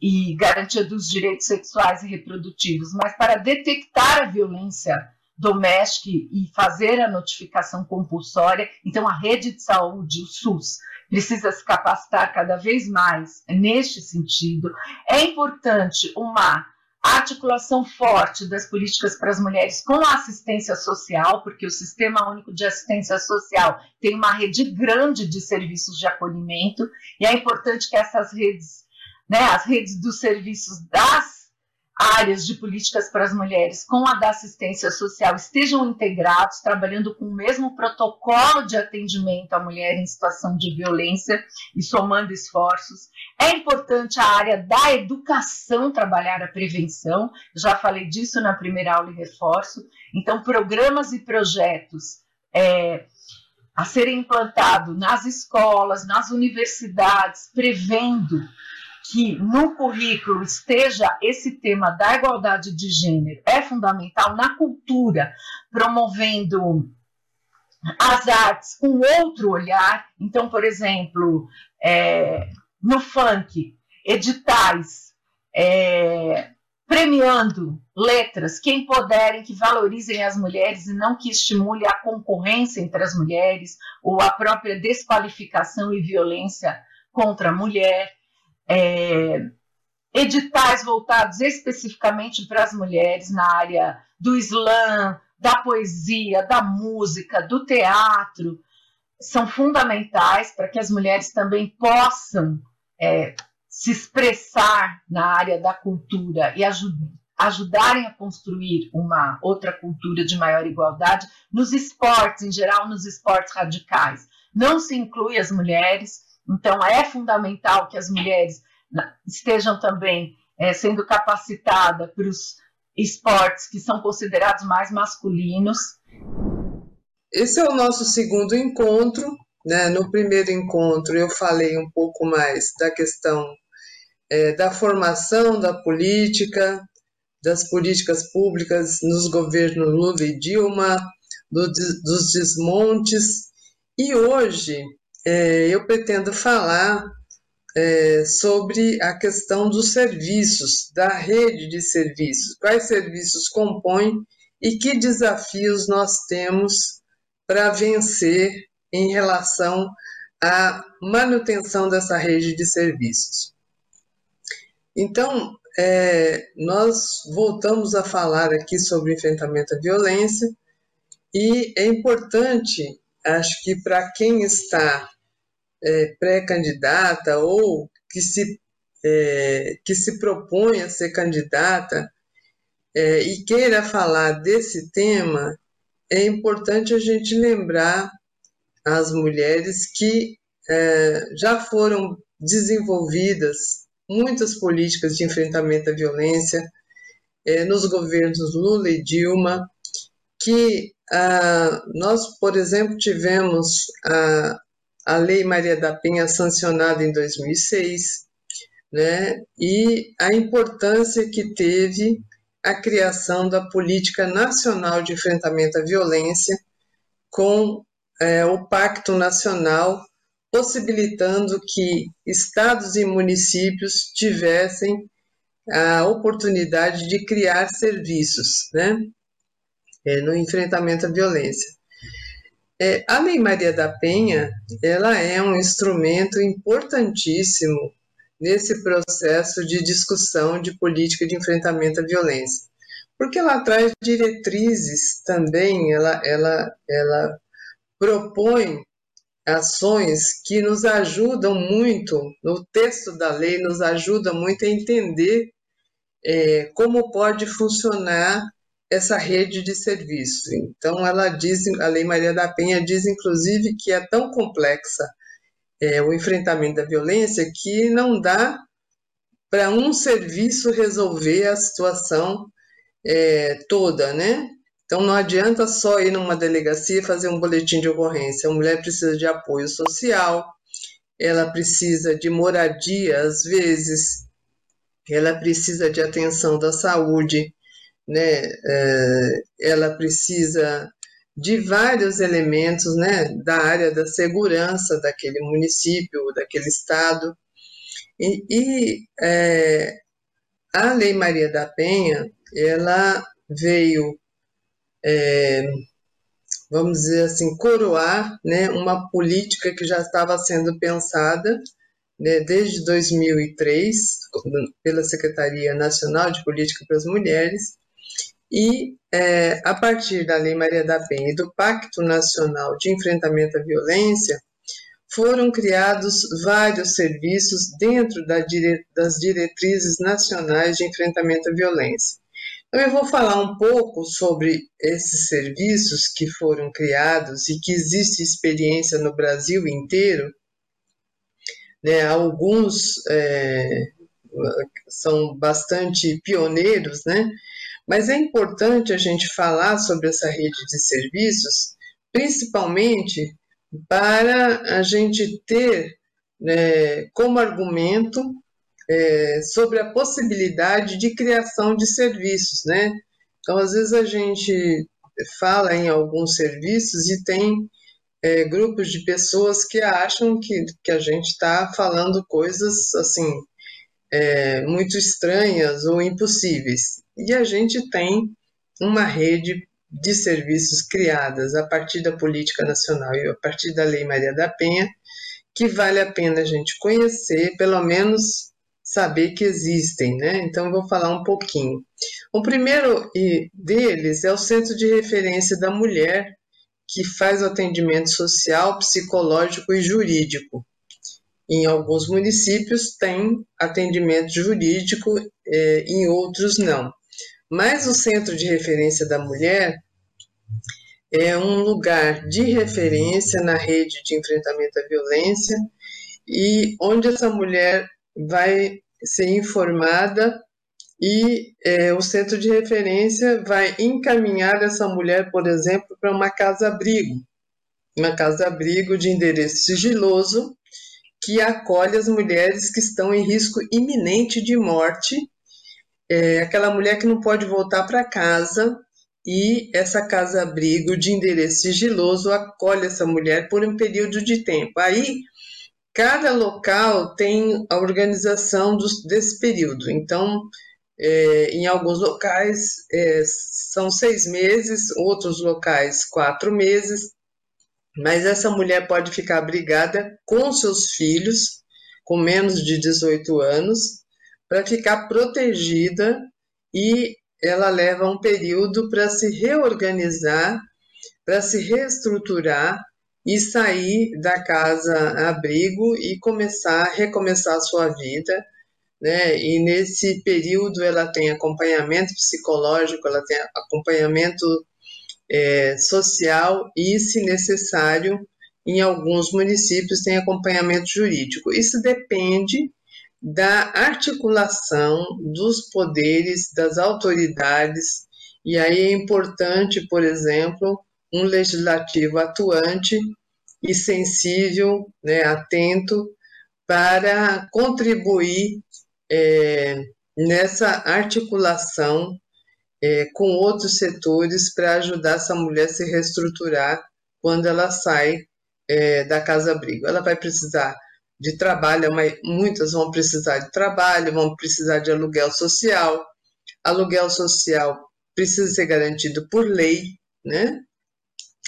[SPEAKER 2] e garantia dos direitos sexuais e reprodutivos, mas para detectar a violência doméstica e fazer a notificação compulsória. Então, a rede de saúde, o SUS, precisa se capacitar cada vez mais neste sentido. É importante uma articulação forte das políticas para as mulheres com a assistência social, porque o Sistema Único de Assistência Social tem uma rede grande de serviços de acolhimento, e é importante que essas redes, né, as redes dos serviços das áreas de políticas para as mulheres com a da assistência social estejam integrados, trabalhando com o mesmo protocolo de atendimento à mulher em situação de violência e somando esforços. É importante a área da educação trabalhar a prevenção, já falei disso na primeira aula e reforço. Então, programas e projetos. É, a serem implantados nas escolas, nas universidades, prevendo que no currículo esteja esse tema da igualdade de gênero é fundamental na cultura, promovendo as artes com outro olhar. Então, por exemplo, é, no funk, editais é, premiando letras que empoderem, que valorizem as mulheres e não que estimule a concorrência entre as mulheres ou a própria desqualificação e violência contra a mulher. É, editais voltados especificamente para as mulheres na área do slam, da poesia, da música, do teatro, são fundamentais para que as mulheres também possam é, se expressar na área da cultura e ajud ajudarem a construir uma outra cultura de maior igualdade nos esportes, em geral, nos esportes radicais. Não se inclui as mulheres, então é fundamental que as mulheres estejam também é, sendo capacitadas para os esportes que são considerados mais masculinos.
[SPEAKER 3] Esse é o nosso segundo encontro. Né? No primeiro encontro, eu falei um pouco mais da questão é, da formação da política, das políticas públicas nos governos Lula e Dilma, do, dos desmontes. E hoje é, eu pretendo falar é, sobre a questão dos serviços, da rede de serviços, quais serviços compõem e que desafios nós temos para vencer em relação à manutenção dessa rede de serviços. Então, é, nós voltamos a falar aqui sobre enfrentamento à violência e é importante, acho que para quem está é, pré-candidata ou que se, é, que se propõe a ser candidata é, e queira falar desse tema, é importante a gente lembrar as mulheres que é, já foram desenvolvidas muitas políticas de enfrentamento à violência é, nos governos Lula e Dilma, que ah, nós, por exemplo, tivemos a, a Lei Maria da Penha sancionada em 2006, né, e a importância que teve a criação da Política Nacional de Enfrentamento à Violência com é, o Pacto Nacional possibilitando que estados e municípios tivessem a oportunidade de criar serviços né, é, no enfrentamento à violência. É, a Lei Maria da Penha ela é um instrumento importantíssimo nesse processo de discussão de política de enfrentamento à violência, porque ela traz diretrizes também, ela, ela, ela propõe ações que nos ajudam muito, no texto da lei, nos ajuda muito a entender é, como pode funcionar essa rede de serviços. Então, ela diz, a Lei Maria da Penha diz, inclusive, que é tão complexa é, o enfrentamento da violência que não dá para um serviço resolver a situação é, toda, né? Então não adianta só ir numa delegacia e fazer um boletim de ocorrência. A mulher precisa de apoio social, ela precisa de moradia, às vezes, ela precisa de atenção da saúde, né? É, ela precisa de vários elementos né, da área da segurança daquele município, daquele estado. E, e é, a Lei Maria da Penha, ela veio é, vamos dizer assim, coroar né, uma política que já estava sendo pensada né, desde 2003 pela Secretaria Nacional de Política para as Mulheres e é, a partir da Lei Maria da Penha e do Pacto Nacional de Enfrentamento à Violência foram criados vários serviços dentro da dire das diretrizes nacionais de enfrentamento à violência. Então, eu vou falar um pouco sobre esses serviços que foram criados e que existe experiência no Brasil inteiro. Né, alguns é, são bastante pioneiros, né? Mas é importante a gente falar sobre essa rede de serviços, principalmente para a gente ter né, como argumento é, sobre a possibilidade de criação de serviços, né? Então, às vezes a gente fala em alguns serviços e tem é, grupos de pessoas que acham que, que a gente está falando coisas assim é, muito estranhas ou impossíveis. E a gente tem uma rede de serviços criadas a partir da política nacional e a partir da Lei Maria da Penha, que vale a pena a gente conhecer, pelo menos saber que existem, né? Então, vou falar um pouquinho. O primeiro deles é o Centro de Referência da Mulher, que faz o atendimento social, psicológico e jurídico. Em alguns municípios tem atendimento jurídico, eh, em outros não. Mas o Centro de Referência da Mulher é um lugar de referência na rede de enfrentamento à violência e onde essa mulher vai ser informada e é, o centro de referência vai encaminhar essa mulher, por exemplo, para uma casa-abrigo, uma casa-abrigo de endereço sigiloso que acolhe as mulheres que estão em risco iminente de morte, é, aquela mulher que não pode voltar para casa e essa casa-abrigo de endereço sigiloso acolhe essa mulher por um período de tempo. Aí, cada local tem a organização dos, desse período. Então, é, em alguns locais é, são seis meses, outros locais quatro meses, mas essa mulher pode ficar abrigada com seus filhos, com menos de 18 anos, para ficar protegida e ela leva um período para se reorganizar, para se reestruturar e sair da casa abrigo e começar, recomeçar a sua vida, né? E nesse período ela tem acompanhamento psicológico, ela tem acompanhamento é, social e, se necessário, em alguns municípios tem acompanhamento jurídico. Isso depende da articulação dos poderes, das autoridades, e aí é importante, por exemplo, um legislativo atuante e sensível, né, atento, para contribuir é, nessa articulação é, com outros setores para ajudar essa mulher a se reestruturar quando ela sai é, da casa-abrigo. Ela vai precisar de trabalho, muitas vão precisar de trabalho, vão precisar de aluguel social. Aluguel social precisa ser garantido por lei, né?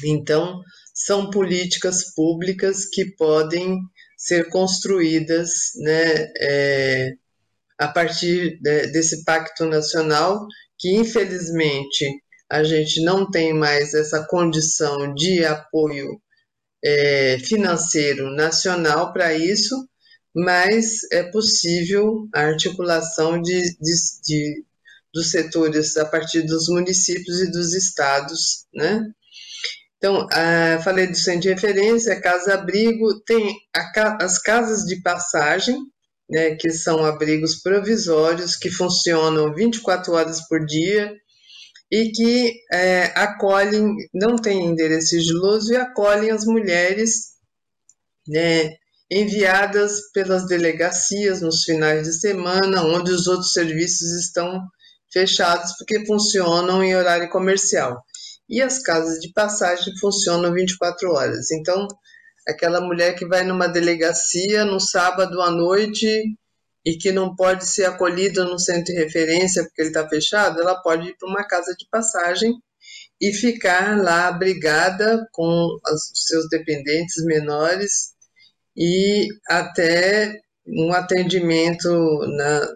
[SPEAKER 3] Então, são políticas públicas que podem ser construídas, né, é, a partir de, desse pacto nacional, que infelizmente a gente não tem mais essa condição de apoio é, financeiro nacional para isso, mas é possível a articulação de, de, de, dos setores a partir dos municípios e dos estados, né? Então, falei do centro de referência, casa-abrigo, tem a, as casas de passagem, né, que são abrigos provisórios que funcionam 24 horas por dia, e que é, acolhem, não tem endereço sigiloso e acolhem as mulheres né, enviadas pelas delegacias nos finais de semana, onde os outros serviços estão fechados porque funcionam em horário comercial. E as casas de passagem funcionam 24 horas. Então, aquela mulher que vai numa delegacia no sábado à noite e que não pode ser acolhida no centro de referência porque ele está fechado, ela pode ir para uma casa de passagem e ficar lá abrigada com os seus dependentes menores e até um atendimento na,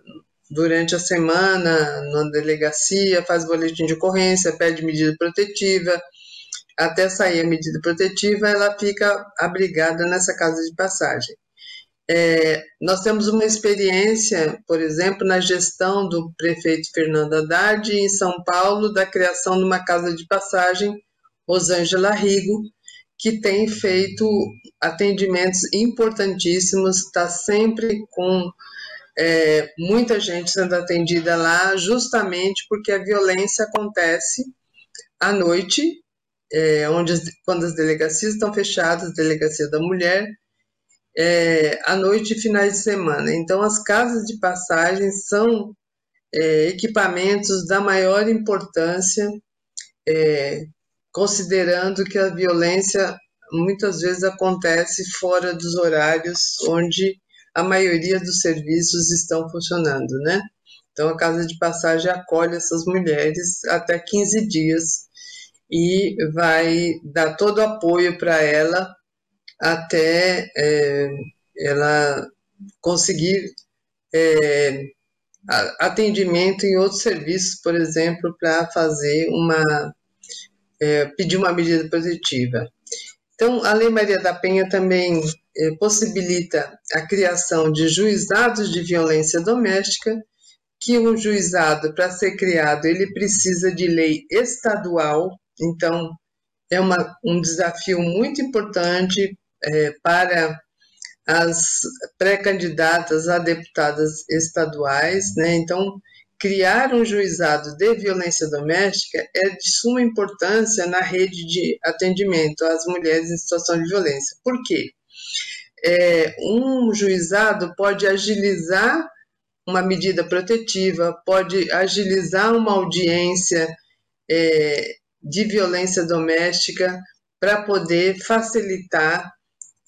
[SPEAKER 3] durante a semana na delegacia, faz boletim de ocorrência, pede medida protetiva, até sair a medida protetiva, ela fica abrigada nessa casa de passagem. É, nós temos uma experiência, por exemplo, na gestão do prefeito Fernando Haddad em São Paulo, da criação de uma casa de passagem, Rosângela Rigo, que tem feito atendimentos importantíssimos, está sempre com é, muita gente sendo atendida lá, justamente porque a violência acontece à noite, é, onde quando as delegacias estão fechadas, delegacia da mulher, é, à noite e finais de semana. Então, as casas de passagem são é, equipamentos da maior importância, é, considerando que a violência muitas vezes acontece fora dos horários onde a maioria dos serviços estão funcionando, né? Então, a casa de passagem acolhe essas mulheres até 15 dias e vai dar todo o apoio para ela até é, ela conseguir é, atendimento em outros serviços, por exemplo, para fazer uma é, pedir uma medida positiva. Então, a Lei Maria da Penha também é, possibilita a criação de juizados de violência doméstica, que um juizado, para ser criado, ele precisa de lei estadual, então é uma, um desafio muito importante é, para as pré-candidatas a deputadas estaduais, né? Então, criar um juizado de violência doméstica é de suma importância na rede de atendimento às mulheres em situação de violência. Por quê? É, um juizado pode agilizar uma medida protetiva, pode agilizar uma audiência é, de violência doméstica para poder facilitar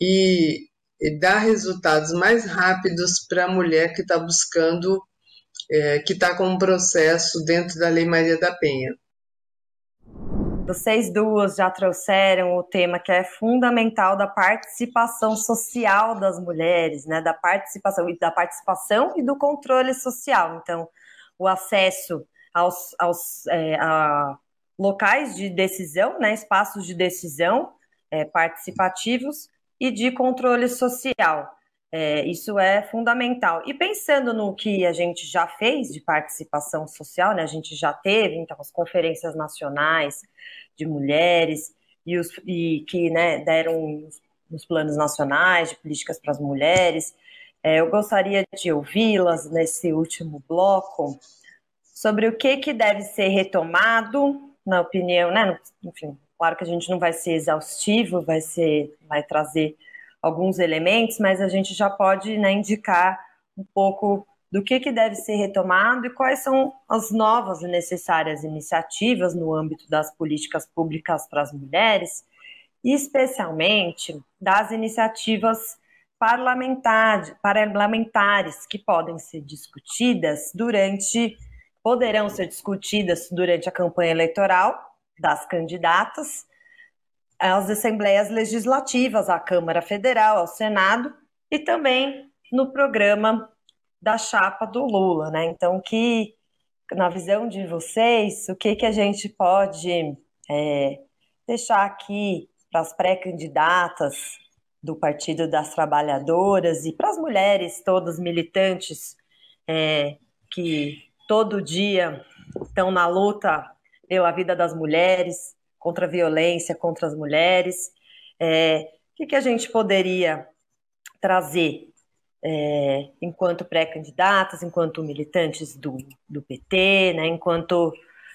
[SPEAKER 3] e, e, dar resultados mais rápidos para a mulher que está buscando é, que está com um processo dentro da Lei Maria da Penha.
[SPEAKER 5] Vocês duas já trouxeram o tema que é fundamental da participação social das mulheres, né? Da participação e da participação e do controle social. Então, o acesso aos, aos é, a locais de decisão, né? Espaços de decisão é, participativos e de controle social. É, isso é fundamental. E pensando no que a gente já fez de participação social, né, a gente já teve, então, as conferências nacionais de mulheres e, os, e que né, deram os planos nacionais de políticas para as mulheres. É, eu gostaria de ouvi-las nesse último bloco sobre o que, que deve ser retomado, na opinião, né? Enfim, claro que a gente não vai ser exaustivo, vai ser, vai trazer alguns elementos, mas a gente já pode né, indicar um pouco do que, que deve ser retomado e quais são as novas e necessárias iniciativas no âmbito das políticas públicas para as mulheres, especialmente das iniciativas parlamentares, parlamentares que podem ser discutidas durante, poderão ser discutidas durante a campanha eleitoral das candidatas às assembleias legislativas, à Câmara Federal, ao Senado e também no programa da chapa do Lula, né? Então, que na visão de vocês, o que que a gente pode é, deixar aqui para as pré-candidatas do Partido das Trabalhadoras e para as mulheres todas militantes é, que todo dia estão na luta pela vida das mulheres, contra a violência contra as mulheres. É, o que, que a gente poderia trazer é, enquanto pré-candidatas, enquanto militantes do, do PT, né, enquanto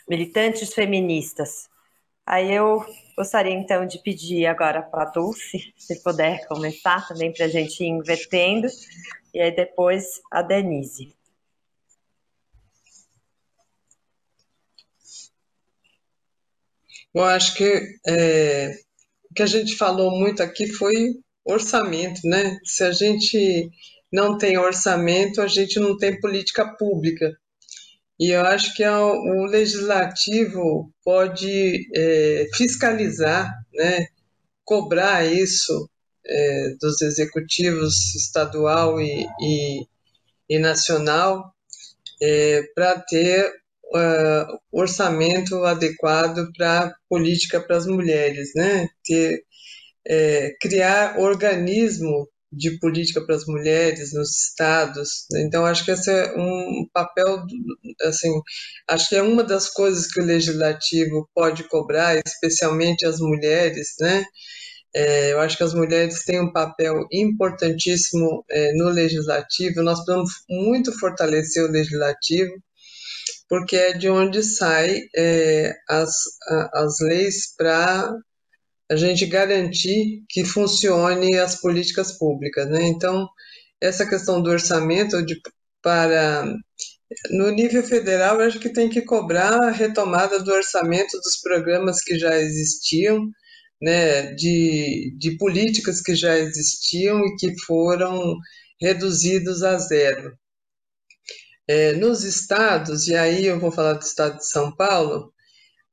[SPEAKER 5] militantes feministas? Aí eu gostaria então de pedir agora para a Dulce, se puder começar também para a gente ir invertendo, e aí depois a Denise.
[SPEAKER 3] Eu acho que é, o que a gente falou muito aqui foi orçamento, né? Se a gente não tem orçamento, a gente não tem política pública. E eu acho que o legislativo pode é, fiscalizar, né, cobrar isso é, dos executivos estadual e, e, e nacional é, para ter uh, orçamento adequado para política para as mulheres, né? Ter, é, criar organismo de política para as mulheres nos estados. Né? Então, acho que esse é um papel, assim, acho que é uma das coisas que o legislativo pode cobrar, especialmente as mulheres, né? É, eu acho que as mulheres têm um papel importantíssimo é, no legislativo. Nós precisamos muito fortalecer o legislativo porque é de onde saem é, as, as leis para a gente garantir que funcione as políticas públicas. Né? Então, essa questão do orçamento de, para no nível federal, eu acho que tem que cobrar a retomada do orçamento dos programas que já existiam, né, de, de políticas que já existiam e que foram reduzidos a zero. É, nos estados, e aí eu vou falar do estado de São Paulo,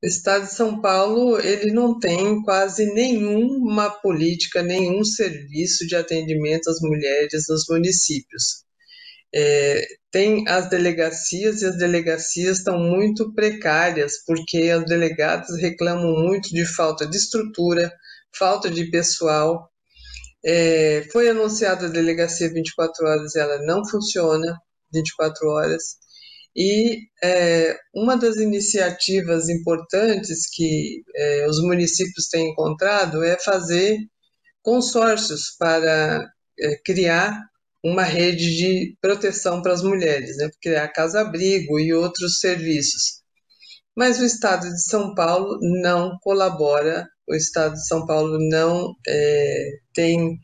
[SPEAKER 3] o estado de São Paulo ele não tem quase nenhuma política, nenhum serviço de atendimento às mulheres nos municípios. É, tem as delegacias e as delegacias estão muito precárias porque as delegadas reclamam muito de falta de estrutura, falta de pessoal. É, foi anunciada a delegacia 24 horas, ela não funciona 24 horas. E é, uma das iniciativas importantes que é, os municípios têm encontrado é fazer consórcios para é, criar uma rede de proteção para as mulheres, né, criar casa-abrigo e outros serviços. Mas o Estado de São Paulo não colabora, o Estado de São Paulo não é, tem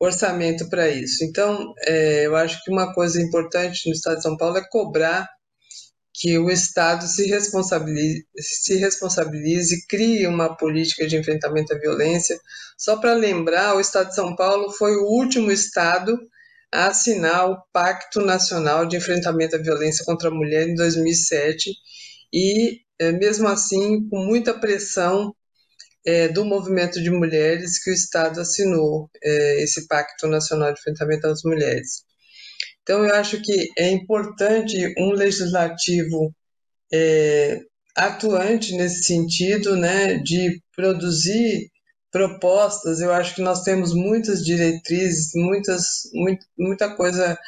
[SPEAKER 3] orçamento para isso. Então, é, eu acho que uma coisa importante no Estado de São Paulo é cobrar que o Estado se responsabilize, se responsabilize crie uma política de enfrentamento à violência. Só para lembrar, o Estado de São Paulo foi o último Estado a assinar o Pacto Nacional de Enfrentamento à Violência contra a Mulher em 2007 e, é, mesmo assim, com muita pressão é, do movimento de mulheres que o Estado assinou é, esse Pacto Nacional de Enfrentamento às Mulheres. Então, eu acho que é importante um legislativo é, atuante nesse sentido, né, de produzir propostas. Eu acho que nós temos muitas diretrizes, muitas, muito, muita coisa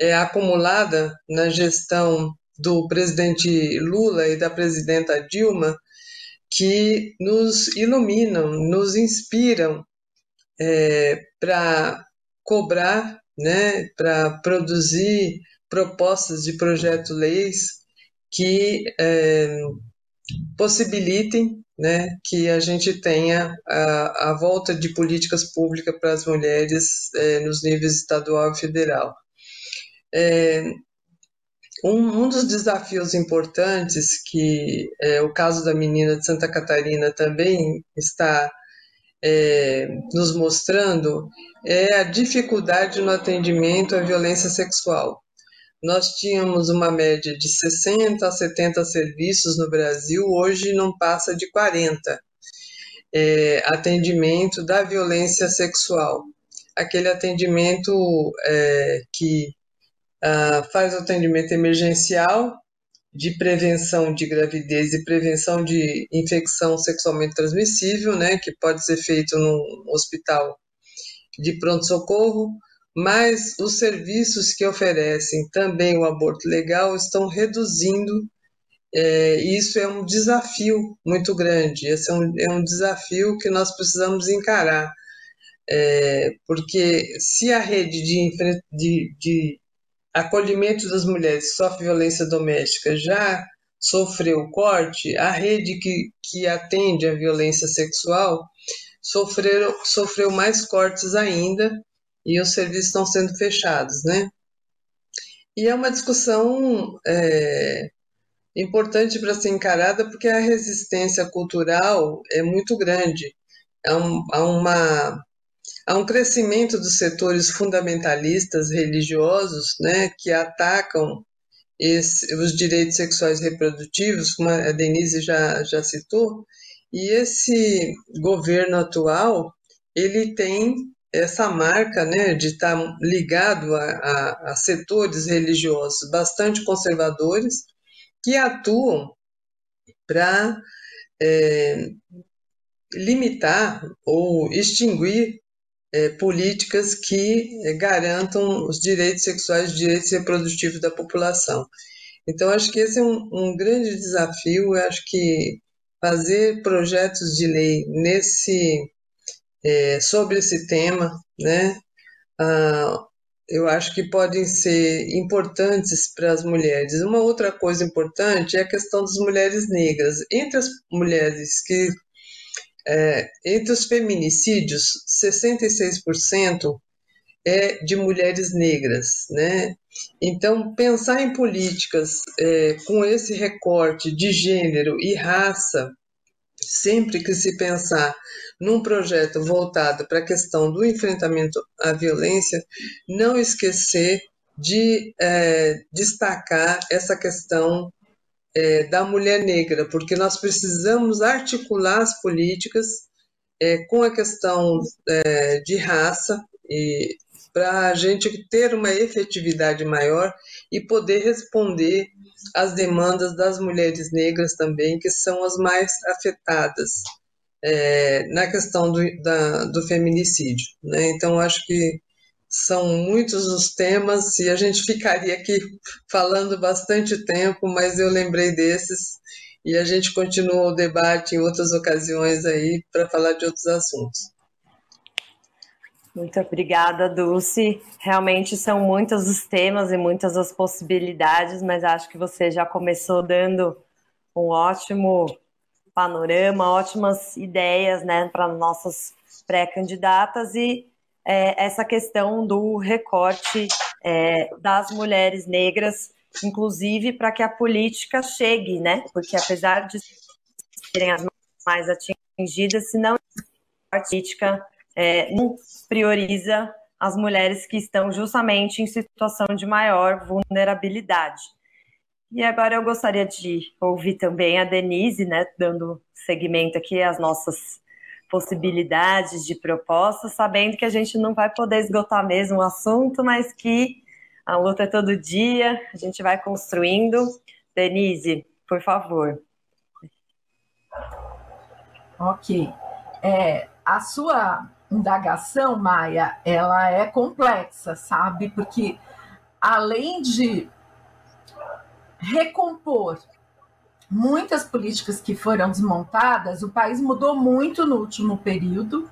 [SPEAKER 3] é, acumulada na gestão do presidente Lula e da presidenta Dilma que nos iluminam, nos inspiram é, para cobrar, né, para produzir propostas de projeto-leis que é, possibilitem né, que a gente tenha a, a volta de políticas públicas para as mulheres é, nos níveis estadual e federal. É, um, um, dos desafios importantes que é, o caso da menina de Santa Catarina também está é, nos mostrando é a dificuldade no atendimento à violência sexual. Nós tínhamos uma média de 60 a 70 serviços no Brasil, hoje não passa de 40. É, atendimento da violência sexual. Aquele atendimento é, que uh, faz o atendimento emergencial de prevenção de gravidez e prevenção de infecção sexualmente transmissível, né, que pode ser feito no hospital de pronto-socorro, mas os serviços que oferecem também o aborto legal estão reduzindo, é, isso é um desafio muito grande, esse é um, é um desafio que nós precisamos encarar, é, porque se a rede de, de, de acolhimento das mulheres que sofrem violência doméstica já sofreu corte, a rede que, que atende a violência sexual sofreu, sofreu mais cortes ainda e os serviços estão sendo fechados, né? E é uma discussão é, importante para ser encarada porque a resistência cultural é muito grande. Há, um, há uma há um crescimento dos setores fundamentalistas religiosos, né, que atacam esse, os direitos sexuais reprodutivos, como a Denise já, já citou, e esse governo atual, ele tem essa marca né, de estar ligado a, a, a setores religiosos bastante conservadores que atuam para é, limitar ou extinguir é, políticas que é, garantam os direitos sexuais, os direitos reprodutivos da população. Então, acho que esse é um, um grande desafio. Eu acho que fazer projetos de lei nesse é, sobre esse tema, né? Ah, eu acho que podem ser importantes para as mulheres. Uma outra coisa importante é a questão das mulheres negras. Entre as mulheres que é, entre os feminicídios, 66% é de mulheres negras, né? Então, pensar em políticas é, com esse recorte de gênero e raça sempre que se pensar num projeto voltado para a questão do enfrentamento à violência, não esquecer de é, destacar essa questão é, da mulher negra, porque nós precisamos articular as políticas é, com a questão é, de raça e para a gente ter uma efetividade maior e poder responder às demandas das mulheres negras também, que são as mais afetadas é, na questão do, da, do feminicídio. Né? Então, acho que são muitos os temas e a gente ficaria aqui falando bastante tempo, mas eu lembrei desses e a gente continua o debate em outras ocasiões aí para falar de outros assuntos.
[SPEAKER 5] Muito obrigada, Dulce. Realmente são muitos os temas e muitas as possibilidades, mas acho que você já começou dando um ótimo panorama, ótimas ideias né, para nossas pré-candidatas e é, essa questão do recorte é, das mulheres negras, inclusive para que a política chegue, né? Porque apesar de serem as mais atingidas, se não a política é, não prioriza as mulheres que estão justamente em situação de maior vulnerabilidade. E agora eu gostaria de ouvir também a Denise, né, dando seguimento aqui às nossas possibilidades de propostas, sabendo que a gente não vai poder esgotar mesmo o assunto, mas que a luta é todo dia, a gente vai construindo. Denise, por favor.
[SPEAKER 2] Ok. É, a sua indagação, Maia, ela é complexa, sabe? Porque além de recompor muitas políticas que foram desmontadas, o país mudou muito no último período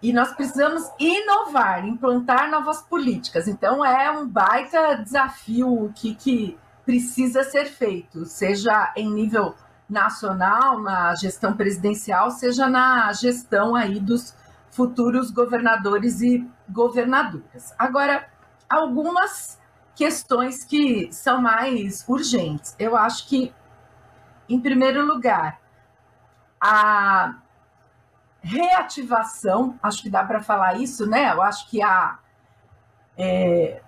[SPEAKER 2] e nós precisamos inovar, implantar novas políticas. Então, é um baita desafio que, que precisa ser feito, seja em nível nacional, na gestão presidencial, seja na gestão aí dos futuros governadores e governadoras. Agora, algumas questões que são mais urgentes. Eu acho que em primeiro lugar, a reativação, acho que dá para falar isso, né? Eu acho que a é,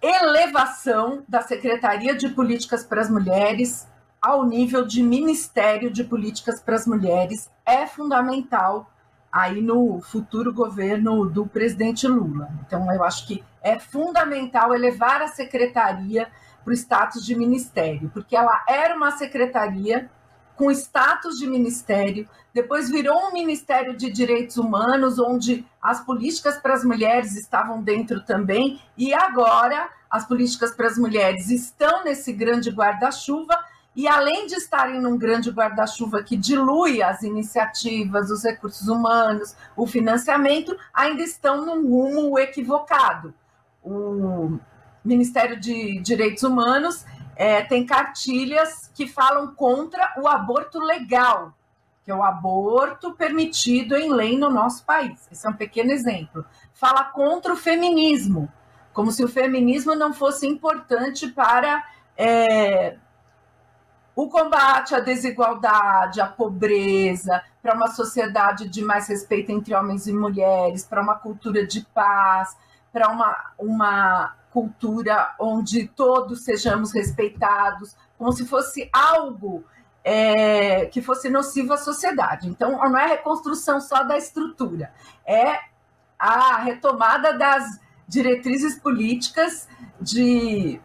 [SPEAKER 2] elevação da Secretaria de Políticas para as Mulheres ao nível de Ministério de Políticas para as Mulheres é fundamental aí no futuro governo do presidente Lula. Então, eu acho que é fundamental elevar a secretaria para o status de ministério, porque ela era uma secretaria com status de ministério, depois virou um Ministério de Direitos Humanos, onde as políticas para as mulheres estavam dentro também, e agora as políticas para as mulheres estão nesse grande guarda-chuva, e além de estarem num grande guarda-chuva que dilui as iniciativas, os recursos humanos, o financiamento, ainda estão num rumo equivocado. O Ministério de Direitos Humanos é, tem cartilhas que falam contra o aborto legal, que é o aborto permitido em lei no nosso país. Esse é um pequeno exemplo. Fala contra o feminismo, como se o feminismo não fosse importante para é, o combate à desigualdade, à pobreza, para uma sociedade de mais respeito entre homens e mulheres, para uma cultura de paz, para uma, uma cultura onde todos sejamos respeitados, como se fosse algo é, que fosse nocivo à sociedade. Então, não é a reconstrução só da estrutura, é a retomada das diretrizes políticas de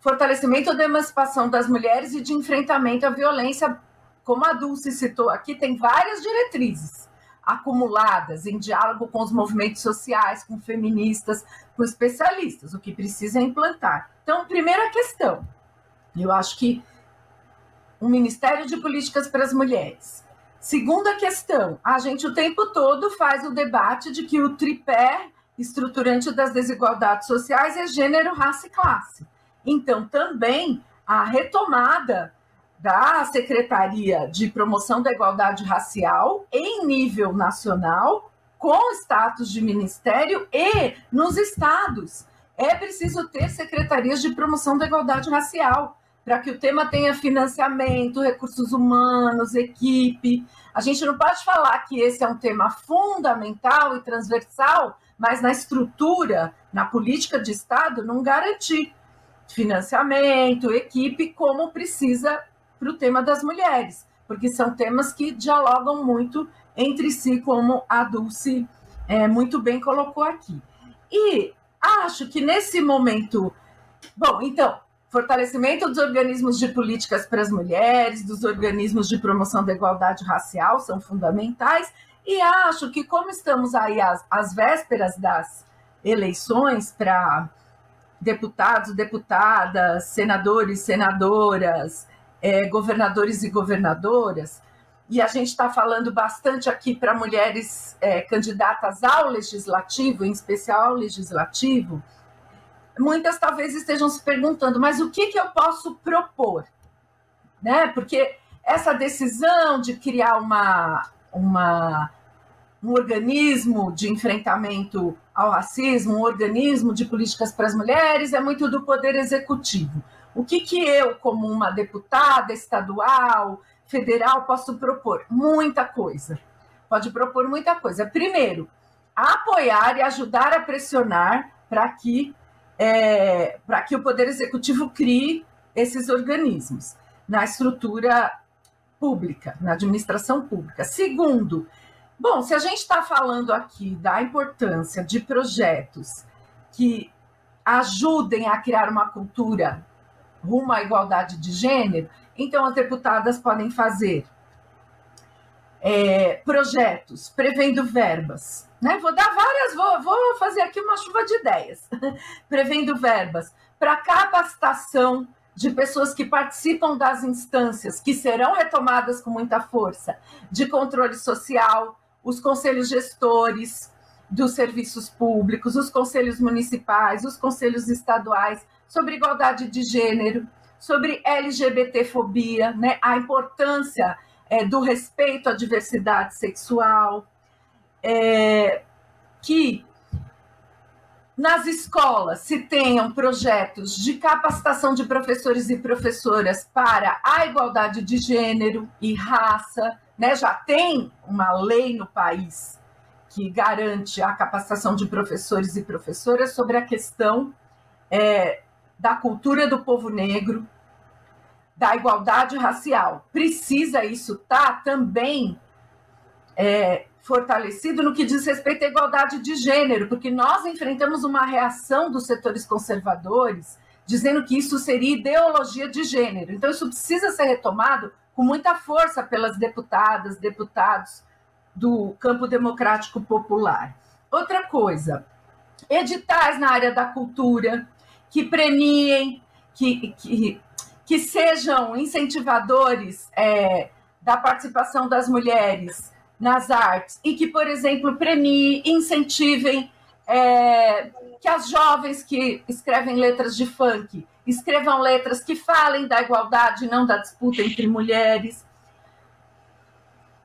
[SPEAKER 2] fortalecimento da emancipação das mulheres e de enfrentamento à violência, como a Dulce citou aqui, tem várias diretrizes acumuladas em diálogo com os movimentos sociais, com feministas, com especialistas. O que precisa é implantar. Então, primeira questão, eu acho que um Ministério de Políticas para as Mulheres. Segunda questão, a gente o tempo todo faz o debate de que o tripé estruturante das desigualdades sociais é gênero, raça e classe. Então, também a retomada da Secretaria de Promoção da Igualdade Racial em nível nacional, com status de ministério e nos estados. É preciso ter secretarias de promoção da igualdade racial para que o tema tenha financiamento, recursos humanos, equipe. A gente não pode falar que esse é um tema fundamental e transversal, mas na estrutura, na política de Estado, não garantir financiamento, equipe, como precisa para o tema das mulheres, porque são temas que dialogam muito entre si, como a Dulce é, muito bem colocou aqui. E acho que nesse momento. Bom, então, fortalecimento dos organismos de políticas para as mulheres, dos organismos de promoção da igualdade racial são fundamentais. E acho que, como estamos aí às, às vésperas das eleições para deputados, deputadas, senadores, senadoras, é, governadores e governadoras, e a gente está falando bastante aqui para mulheres é, candidatas ao legislativo, em especial ao legislativo, muitas talvez estejam se perguntando, mas o que, que eu posso propor? Né? Porque essa decisão de criar uma, uma, um organismo de enfrentamento ao racismo, um organismo de políticas para as mulheres, é muito do poder executivo. O que, que eu, como uma deputada estadual, federal, posso propor? Muita coisa. Pode propor muita coisa. Primeiro, apoiar e ajudar a pressionar para que, é, que o Poder Executivo crie esses organismos na estrutura pública, na administração pública. Segundo, bom, se a gente está falando aqui da importância de projetos que ajudem a criar uma cultura rumo à igualdade de gênero, então, as deputadas podem fazer é, projetos prevendo verbas. Né? Vou dar várias, vou, vou fazer aqui uma chuva de ideias. prevendo verbas para capacitação de pessoas que participam das instâncias, que serão retomadas com muita força, de controle social, os conselhos gestores dos serviços públicos, os conselhos municipais, os conselhos estaduais, sobre igualdade de gênero, sobre LGBTfobia, né, a importância é, do respeito à diversidade sexual, é, que nas escolas se tenham projetos de capacitação de professores e professoras para a igualdade de gênero e raça, né? Já tem uma lei no país que garante a capacitação de professores e professoras sobre a questão é, da cultura do povo negro, da igualdade racial. Precisa isso estar tá também é, fortalecido no que diz respeito à igualdade de gênero, porque nós enfrentamos uma reação dos setores conservadores dizendo que isso seria ideologia de gênero. Então, isso precisa ser retomado com muita força pelas deputadas, deputados do campo democrático popular. Outra coisa, editais na área da cultura, que premiem, que, que, que sejam incentivadores é, da participação das mulheres nas artes e que, por exemplo, premiem, incentivem é, que as jovens que escrevem letras de funk escrevam letras que falem da igualdade, não da disputa entre mulheres.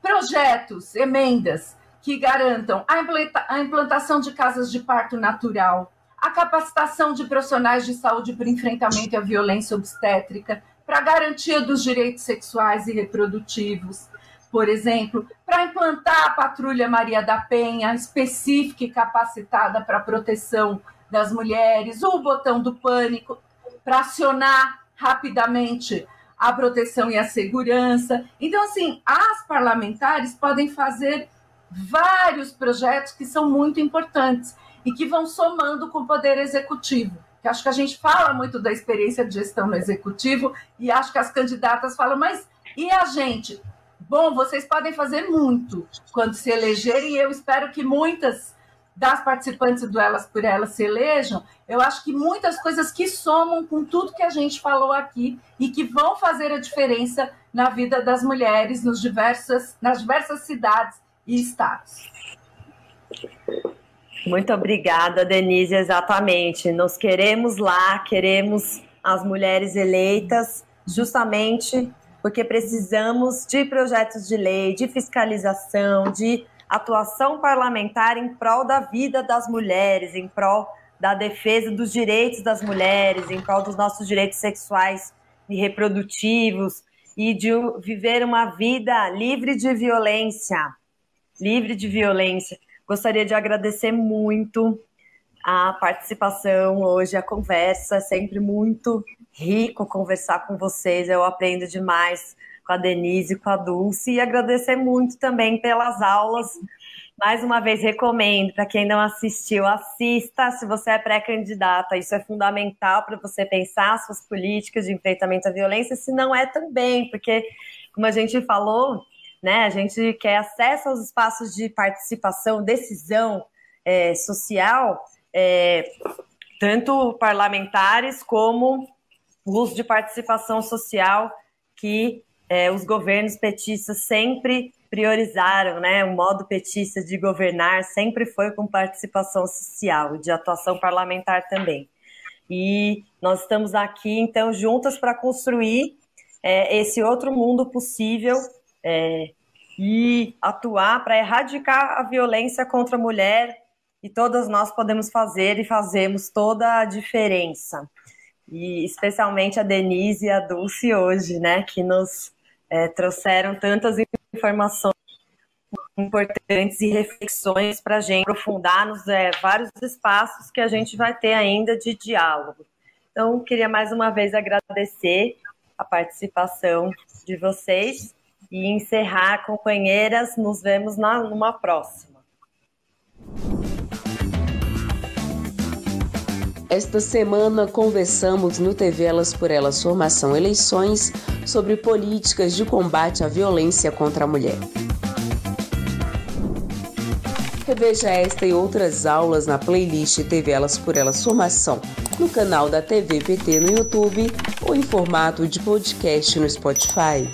[SPEAKER 2] Projetos, emendas que garantam a implantação de casas de parto natural, a capacitação de profissionais de saúde para enfrentamento à violência obstétrica, para garantia dos direitos sexuais e reprodutivos, por exemplo, para implantar a Patrulha Maria da Penha, específica e capacitada para a proteção das mulheres, o botão do pânico, para acionar rapidamente a proteção e a segurança. Então, assim, as parlamentares podem fazer vários projetos que são muito importantes e que vão somando com o poder executivo. Que acho que a gente fala muito da experiência de gestão no executivo e acho que as candidatas falam, mas e a gente? Bom, vocês podem fazer muito quando se elegerem, e eu espero que muitas das participantes do Elas por Elas se elejam. Eu acho que muitas coisas que somam com tudo que a gente falou aqui e que vão fazer a diferença na vida das mulheres nos diversas, nas diversas cidades e estados.
[SPEAKER 5] Muito obrigada, Denise. Exatamente. Nós queremos lá, queremos as mulheres eleitas, justamente porque precisamos de projetos de lei, de fiscalização, de atuação parlamentar em prol da vida das mulheres, em prol da defesa dos direitos das mulheres, em prol dos nossos direitos sexuais e reprodutivos e de viver uma vida livre de violência, livre de violência. Gostaria de agradecer muito a participação hoje, a conversa, é sempre muito rico conversar com vocês, eu aprendo demais com a Denise, com a Dulce, e agradecer muito também pelas aulas. Mais uma vez, recomendo para quem não assistiu, assista se você é pré-candidata. Isso é fundamental para você pensar suas políticas de enfrentamento à violência, se não é também, porque, como a gente falou, né, a gente quer acesso aos espaços de participação, decisão é, social, é, tanto parlamentares como os de participação social que é, os governos petistas sempre priorizaram, né? O modo petista de governar sempre foi com participação social, de atuação parlamentar também. E nós estamos aqui, então, juntas para construir é, esse outro mundo possível é, e atuar para erradicar a violência contra a mulher. E todas nós podemos fazer e fazemos toda a diferença. E especialmente a Denise e a Dulce hoje, né, que nos é, trouxeram tantas informações importantes e reflexões para a gente aprofundar nos é, vários espaços que a gente vai ter ainda de diálogo. Então, queria mais uma vez agradecer a participação de vocês e encerrar, companheiras. Nos vemos na, numa próxima.
[SPEAKER 1] Esta semana conversamos no TV Elas por Elas Formação Eleições sobre políticas de combate à violência contra a mulher. Reveja esta e outras aulas na playlist TV Elas por Elas Formação no canal da TV PT no YouTube ou em formato de podcast no Spotify.